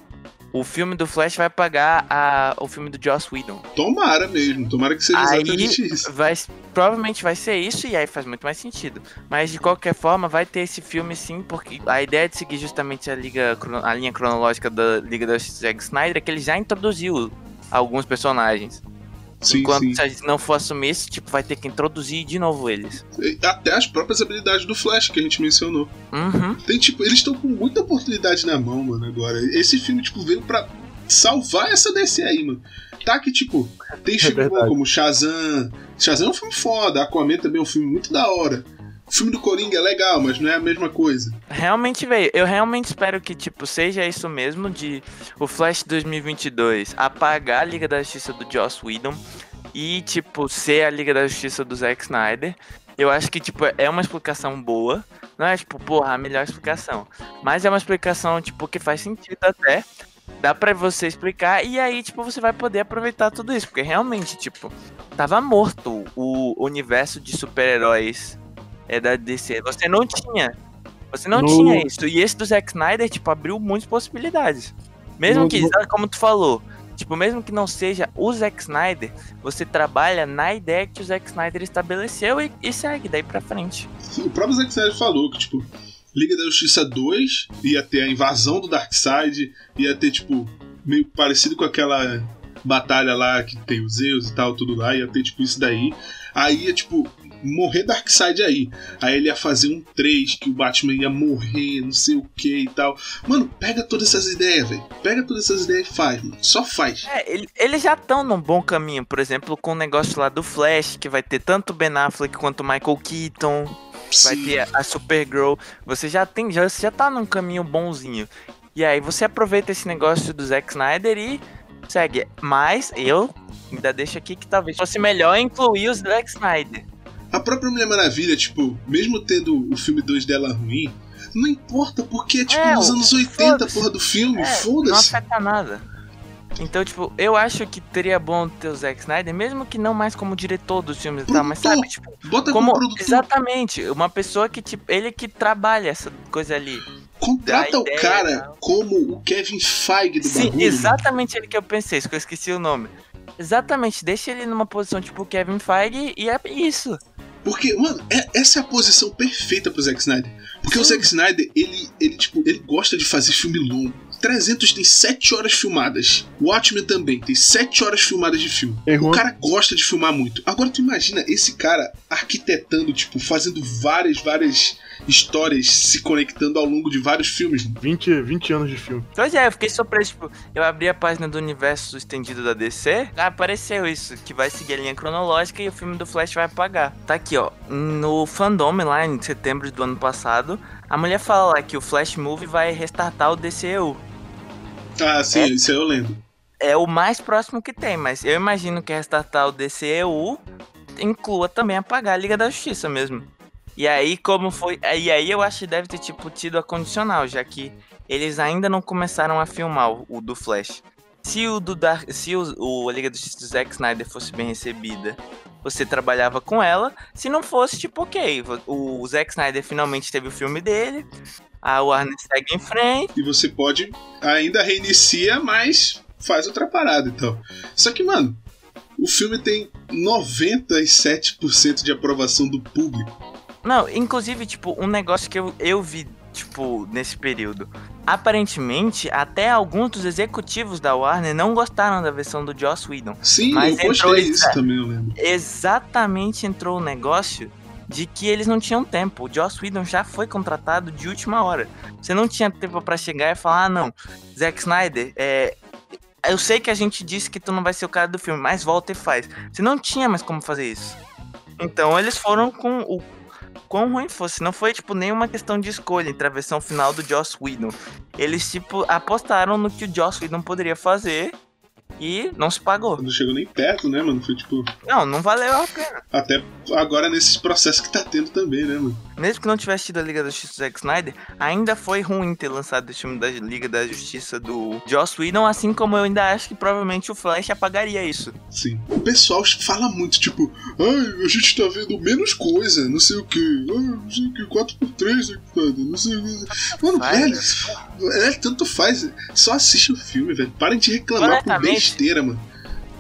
S3: O filme do Flash vai apagar a, o filme do Joss Whedon.
S2: Tomara mesmo, tomara que seja
S3: Aí
S2: exatamente isso.
S3: vai, provavelmente vai ser isso e aí faz muito mais sentido. Mas de qualquer forma vai ter esse filme sim, porque a ideia de seguir justamente a, liga, a linha cronológica da Liga da Zack Snyder é que ele já introduziu alguns personagens.
S2: Sim,
S3: Enquanto
S2: sim.
S3: se a gente não for assumir isso, tipo, vai ter que introduzir de novo eles.
S2: Até as próprias habilidades do Flash que a gente mencionou.
S3: Uhum.
S2: Tem, tipo, eles estão com muita oportunidade na mão, mano, agora. Esse filme, tipo, veio pra salvar essa DC aí, mano. Tá que, tipo, tem
S4: verdade.
S2: como Shazam. Shazam é um filme foda, Aquaman também é um filme muito da hora. O filme do Coringa é legal, mas não é a mesma coisa.
S3: Realmente veio. Eu realmente espero que, tipo, seja isso mesmo de o Flash 2022 apagar a Liga da Justiça do Joss Whedon e, tipo, ser a Liga da Justiça do Zack Snyder. Eu acho que, tipo, é uma explicação boa. Não é, tipo, porra, a melhor explicação. Mas é uma explicação, tipo, que faz sentido até. Dá pra você explicar e aí, tipo, você vai poder aproveitar tudo isso. Porque realmente, tipo, tava morto o universo de super-heróis é da DC. Você não tinha. Você não
S4: No-
S3: tinha isso. E esse do Zack Snyder, tipo, abriu muitas possibilidades. Mesmo
S4: No-
S3: que, como tu falou, tipo, mesmo que não seja o Zack Snyder, você trabalha na ideia que o Zack Snyder estabeleceu e, e segue daí pra frente.
S2: O próprio Zack Snyder falou que, tipo, Liga da Justiça 2 ia ter a invasão do Darkseid, ia ter, tipo, meio parecido com aquela batalha lá que tem os Zeus e tal, tudo lá, ia ter, tipo, isso daí. Aí ia, tipo, morrer Darkseid aí. Aí ele ia fazer um 3 que o Batman ia morrer, não sei o que e tal. Mano, pega todas essas ideias, velho. Pega todas essas ideias e faz, mano. Só faz.
S3: É, ele- eles já estão num bom caminho, por exemplo, com o negócio lá do Flash, que vai ter tanto Ben Affleck quanto Michael Keaton. vai
S2: Sim.
S3: ter a, a Supergirl. Você já tem, já, você já tá num caminho bonzinho. E aí você aproveita esse negócio do Zack Snyder e segue. Mas eu ainda deixo aqui que talvez fosse melhor incluir o Zack Snyder.
S2: A própria Mulher Maravilha, tipo, mesmo tendo o filme 2 dela ruim, não importa, porque é tipo
S3: É,
S2: nos
S3: o-
S2: anos 80,
S3: foda-se.
S2: porra do filme,
S3: É, não
S2: foda-se.
S3: afeta nada. Então, tipo, eu acho que teria bom ter o Zack Snyder, mesmo que não mais como diretor dos filmes e tal, mas
S2: Produtor.
S3: sabe, tipo,
S2: Bota como,
S3: como.
S2: produtor,
S3: Exatamente, uma pessoa que, tipo, ele que trabalha essa coisa ali.
S2: contrata o cara
S3: tal.
S2: como o Kevin Feige do
S3: Sim,
S2: bagulho.
S3: exatamente ele que eu pensei, isso que eu esqueci o nome. Exatamente, deixa ele numa posição tipo Kevin Feige e é isso.
S2: Porque, mano, é- essa é a posição perfeita pro Zack Snyder. Porque o
S3: Sim.
S2: Zack Snyder, ele, ele, tipo, ele gosta de fazer filme longo. 300 tem 7 horas filmadas. Watchmen também tem 7 horas filmadas de filme.
S4: Errou.
S2: O cara gosta de filmar muito. Agora tu imagina esse cara arquitetando, tipo, fazendo várias, várias histórias se conectando ao longo de vários filmes.
S4: 20, 20 anos de filme.
S3: Pois é, eu fiquei surpreso, tipo, eu abri a página do universo estendido da DC, apareceu isso, que vai seguir a linha cronológica e o filme do Flash vai apagar. Tá aqui, ó, no fandom lá em setembro do ano passado, a mulher fala lá que o Flash Movie vai restartar o DCU.
S2: Ah, sim,
S3: É.
S2: isso eu lembro.
S3: É o mais próximo que tem, mas eu imagino que restartar o DCU inclua também apagar a Liga da Justiça mesmo. E aí, como foi. E aí eu acho que deve ter, tipo, tido a condicional, já que eles ainda não começaram a filmar o, o do Flash. Se o do Dark. Se o, o a Liga da Justiça do Zack Snyder fosse bem recebida, você trabalhava com ela. Se não fosse, tipo, ok. O, Zack Snyder finalmente teve o filme dele. A Warner segue em frente.
S2: E você pode ainda reinicia, mas faz outra parada então. Só que, mano, o filme tem 97% de aprovação do público.
S3: Não, inclusive, tipo, um negócio que eu, eu vi, tipo, nesse período. Aparentemente, até alguns dos executivos da Warner não gostaram da versão do Joss Whedon.
S2: Sim,
S3: Mas
S2: eu
S3: entrou isso,
S2: também, eu lembro.
S3: Exatamente entrou o negócio de que eles não tinham tempo. O Joss Whedon já foi contratado de última hora. Você não tinha tempo pra chegar e falar, ah, não, Zack Snyder, é... Eu sei que a gente disse que tu não vai ser o cara do filme, mas volta e faz. Você não tinha mais como fazer isso. Então eles foram com o quão ruim fosse. Não foi, tipo, nenhuma questão de escolha entre a versão final do Joss Whedon. Eles, tipo, apostaram no que o Joss Whedon poderia fazer E não se pagou.
S2: Não chegou nem perto, né, mano? Foi tipo.
S3: Não, não valeu a pena.
S2: Até agora nesses processos que tá tendo também, né, mano?
S3: Mesmo que não tivesse tido a Liga da Justiça do Zack Snyder, ainda foi ruim ter lançado esse filme da Liga da Justiça do Joss Whedon, assim como eu ainda acho que provavelmente o Flash apagaria isso.
S2: Sim. O pessoal fala muito, tipo, ai, a gente tá vendo menos coisa, não sei o que, ai, não sei o que, 4x3, Zack Snyder, não sei o que. Mano,
S3: Faz,
S2: velho, é, tanto faz. Só assiste o filme, velho. Parem de reclamar por besteira, mano.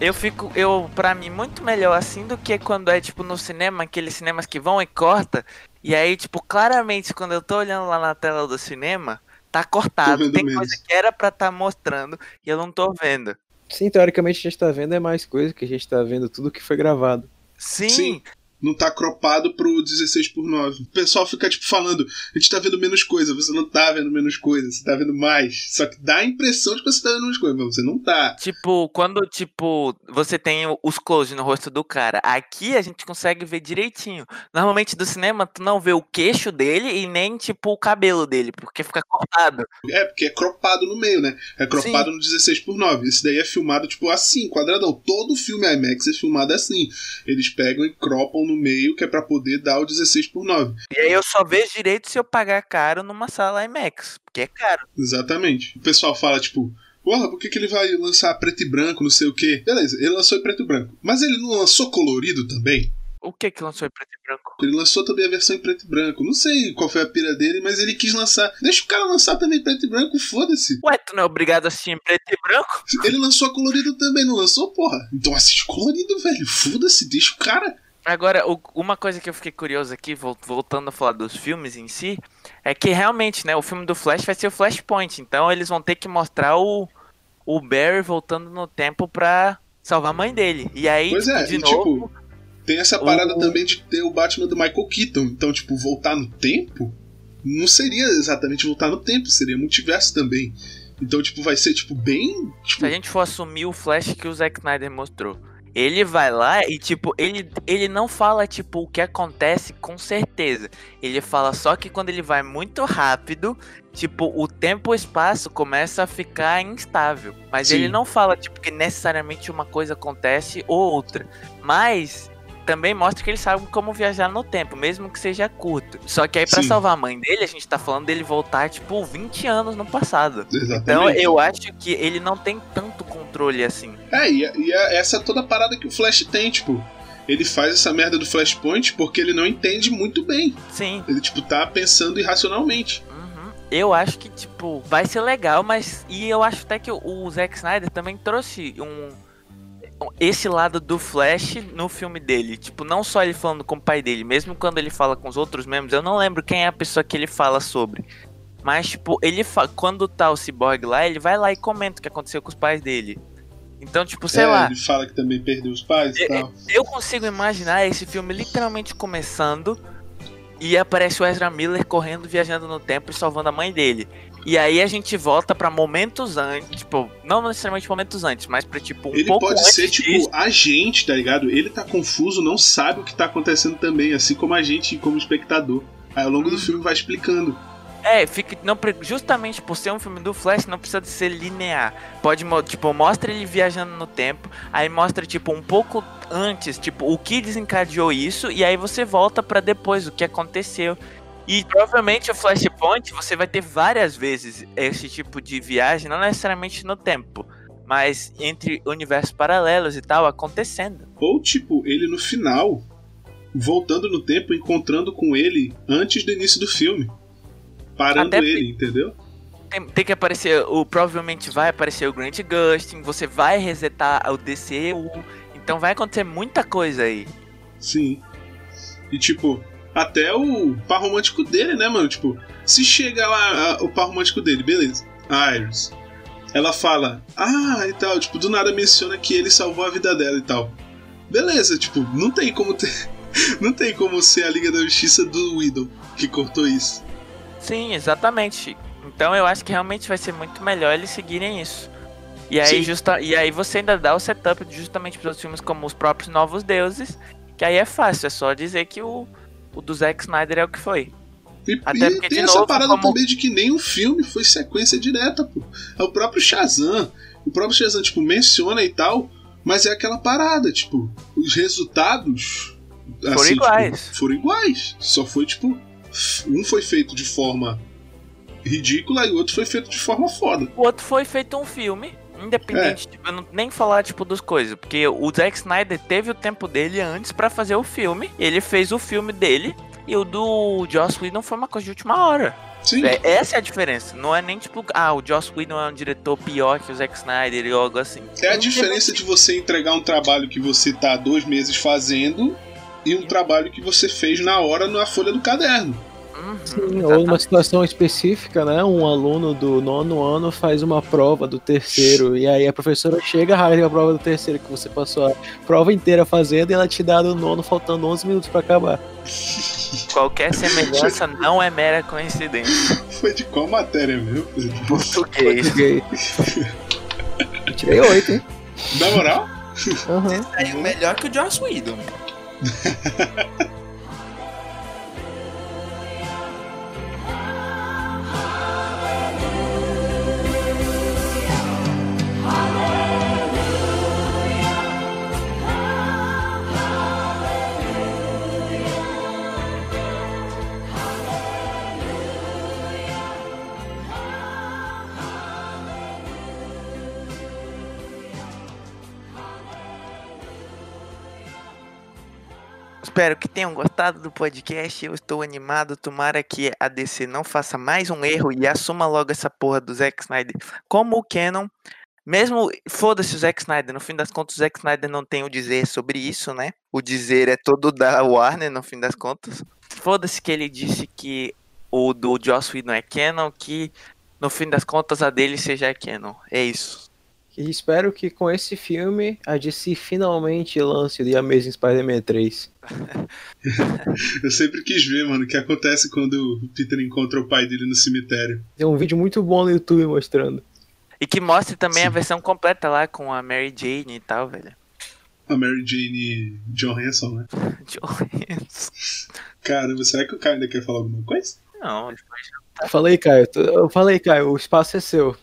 S3: Eu fico, eu, pra mim, muito melhor assim do que quando é, tipo, no cinema, aqueles cinemas que vão e corta. E aí, tipo, claramente, quando eu tô olhando lá na tela do cinema, tá cortado. Tem
S2: menos.
S3: coisa que era pra tá mostrando e eu não tô vendo.
S5: Sim, teoricamente a gente tá vendo é mais coisa que a gente tá vendo tudo que foi gravado.
S3: Sim,
S2: Sim. Não tá cropado pro 16 por 9. O pessoal fica, tipo, falando, a gente tá vendo menos coisa, você não tá vendo menos coisa, você tá vendo mais. Só que dá a impressão de que você tá vendo menos coisa, mas você não tá.
S3: Tipo, quando, tipo, você tem os close no rosto do cara, aqui a gente consegue ver direitinho. Normalmente do cinema, tu não vê o queixo dele e nem, tipo, o cabelo dele, porque fica cortado.
S2: É, porque é cropado no meio, né? É cropado no 16 por 9. Esse daí é filmado, tipo, assim, quadradão. Todo filme IMAX é filmado assim. Eles pegam e cropam no meio, que é pra poder dar o 16 por 9.
S3: E aí eu só vejo direito se eu pagar caro numa sala IMAX, porque é caro.
S2: Exatamente. O pessoal fala, tipo, porra, por que, que ele vai lançar preto e branco, não sei o quê? Beleza, ele lançou em preto e branco. Mas ele não lançou colorido também?
S3: O que que lançou em preto e branco?
S2: Ele lançou também a versão em preto e branco. Não sei qual foi a pira dele, mas ele quis lançar. Deixa o cara lançar também em preto e branco, foda-se.
S3: Ué, tu não é obrigado a assistir em preto e branco?
S2: Ele lançou a colorido também, não lançou, porra? Então assiste colorido, velho. Foda-se, deixa o cara.
S3: Agora, o- uma coisa que eu fiquei curioso aqui, vol- voltando a falar dos filmes em si, é que realmente, né, o filme do Flash vai ser o Flashpoint, então eles vão ter que mostrar o, o Barry voltando no tempo pra salvar a mãe dele. E aí,
S2: Pois é,
S3: de
S2: e
S3: novo,
S2: tipo, tem essa parada
S3: o-
S2: também de ter o Batman do Michael Keaton. Então, tipo, voltar no tempo não seria exatamente voltar no tempo, seria multiverso também. Então, tipo, vai ser, tipo, bem. Tipo,
S3: se a gente for assumir o Flash que o Zack Snyder mostrou, ele vai lá e, tipo, ele, ele não fala, tipo, o que acontece com certeza. Ele fala só que quando ele vai muito rápido, tipo, o tempo e o espaço começa a ficar instável. Mas
S2: Sim.
S3: ele não fala, tipo, que necessariamente uma coisa acontece ou outra. Mas também mostra que ele sabe como viajar no tempo, mesmo que seja curto. Só que aí, pra
S2: Sim.
S3: salvar a mãe dele, a gente tá falando dele voltar, tipo, 20 anos no passado.
S2: exatamente.
S3: Então eu acho que ele não tem tanto controle assim.
S2: É, e, e é essa toda a parada que o Flash tem, tipo. Ele faz essa merda do Flashpoint porque ele não entende muito bem.
S3: Sim.
S2: Ele, tipo, tá pensando irracionalmente.
S3: Uhum. Eu acho que, tipo, vai ser legal, mas. E eu acho até que o Zack Snyder também trouxe um. Esse lado do Flash no filme dele. Tipo, não só ele falando com o pai dele, mesmo quando ele fala com os outros membros, eu não lembro quem é a pessoa que ele fala sobre. Mas, tipo, ele fa... quando tá o Cyborg lá, ele vai lá e comenta o que aconteceu com os pais dele. Então, tipo, sei
S2: É,
S3: lá.
S2: Ele fala que também perdeu os pais e
S3: É,
S2: tal.
S3: Eu consigo imaginar esse filme literalmente começando e aparece o Ezra Miller correndo, viajando no tempo e salvando a mãe dele. E aí a gente volta pra momentos antes, tipo, não necessariamente momentos antes, mas pra tipo um
S2: Ele
S3: pouco
S2: pode
S3: antes
S2: ser, tipo,
S3: disso.
S2: a gente, tá ligado? Ele tá confuso, não sabe o que tá acontecendo também, assim como a gente, como espectador. Aí ao longo do
S3: Hum.
S2: filme vai explicando.
S3: É, fica não justamente por ser um filme do Flash, não precisa de ser linear. Pode, tipo, mostra ele viajando no tempo, aí mostra tipo um pouco antes, tipo, o que desencadeou isso e aí você volta pra depois o que aconteceu. E provavelmente o Flashpoint você vai ter várias vezes esse tipo de viagem, não necessariamente no tempo, mas entre universos paralelos e tal acontecendo.
S2: Ou, tipo, ele no final, voltando no tempo, encontrando com ele antes do início do filme. Parando
S3: Até
S2: ele, entendeu?
S3: Tem, tem que aparecer, o provavelmente vai aparecer o Grant Gustin, você vai resetar o DCU, então vai acontecer muita coisa aí.
S2: Sim. E tipo, até o par romântico dele, né, mano? Tipo, se chega lá a- o par romântico dele, beleza. A Iris. Ela fala, ah, e tal, tipo, do nada menciona que ele salvou a vida dela e tal. Beleza, tipo, não tem como ter. Não tem como ser a Liga da Justiça do Widow que cortou isso.
S3: Sim, exatamente. Então eu acho que realmente vai ser muito melhor eles seguirem isso. E aí,
S2: Sim.
S3: justa, e aí você ainda dá o setup justamente para os filmes como os próprios Novos Deuses, que aí é fácil, é só dizer que o, o do Zack Snyder é o que foi.
S2: E,
S3: Até
S2: e
S3: porque,
S2: tem
S3: de
S2: essa
S3: novo,
S2: parada
S3: como-
S2: também de que nenhum filme foi sequência direta, pô. É o próprio Shazam. o próprio Shazam, tipo, menciona e tal, mas é aquela parada, tipo, os resultados.
S3: Foram
S2: assim,
S3: iguais.
S2: Tipo, foram iguais. Só foi, tipo, um foi feito de forma ridícula e o outro foi feito de forma foda.
S3: O outro foi feito um filme, independente, tipo, eu não nem falar tipo dos coisas, porque o Zack Snyder teve o tempo dele antes pra fazer o filme, ele fez o filme dele e o do Joss Whedon foi uma coisa de última hora.
S2: Sim.
S3: É, essa é a diferença. Não é nem tipo, ah, o Joss Whedon é um diretor pior que o Zack Snyder ou algo assim.
S2: É a diferença de você entregar um trabalho que você tá dois meses fazendo e um trabalho que você fez na hora na folha do caderno.
S3: Uhum,
S5: Sim, ou
S3: exatamente.
S5: numa situação específica, né? Um aluno do nono ano faz uma prova do terceiro, e aí a professora chega, rasga a prova do terceiro que você passou a prova inteira fazendo e ela te dá do nono faltando 11 minutos pra acabar.
S3: Qualquer semelhança não é mera coincidência.
S2: Foi de qual matéria, meu?
S3: Português.
S5: Português. Eu Tirei 8, hein?
S2: Na moral?
S5: Aham.
S6: Saiu melhor que o Joss Whedon.
S3: Espero que tenham gostado do podcast. Eu estou animado. Tomara que a DC não faça mais um erro e assuma logo essa porra do Zack Snyder como o Canon. Mesmo, foda-se o Zack Snyder, no fim das contas o Zack Snyder não tem o dizer sobre isso, né? O dizer é todo da Warner, no fim das contas. Foda-se que ele disse que o do Joss Whedon é Canon, que no fim das contas a dele seja Canon. É isso.
S5: E espero que com esse filme a DC finalmente lance o The Amazing Spider-Man 3.
S2: Eu sempre quis ver, mano, o que acontece quando o Peter encontra o pai dele no cemitério.
S5: Tem um vídeo muito bom no YouTube mostrando.
S3: E que mostre também a
S2: Sim.
S3: versão completa lá com a Mary Jane e tal, velho.
S2: A Mary Jane Johansson, né?
S3: Johansson.
S2: Caramba, será que o cara ainda quer falar alguma coisa?
S3: Não, ele foi
S5: Falei, Caio. Eu falei, Caio, o espaço é seu.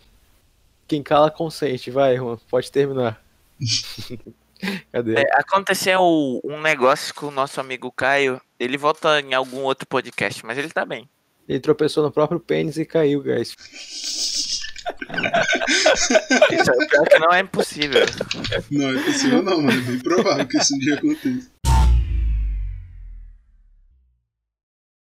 S5: Quem cala consente. Vai, Juan, pode terminar. Cadê?
S3: É, aconteceu um negócio com o nosso amigo Caio. Ele volta em algum outro podcast, mas ele tá bem.
S5: Ele tropeçou no próprio pênis e caiu, guys.
S3: Isso é pior que não é impossível.
S2: Não, é possível não, mano. É bem provável que isso um dia aconteça.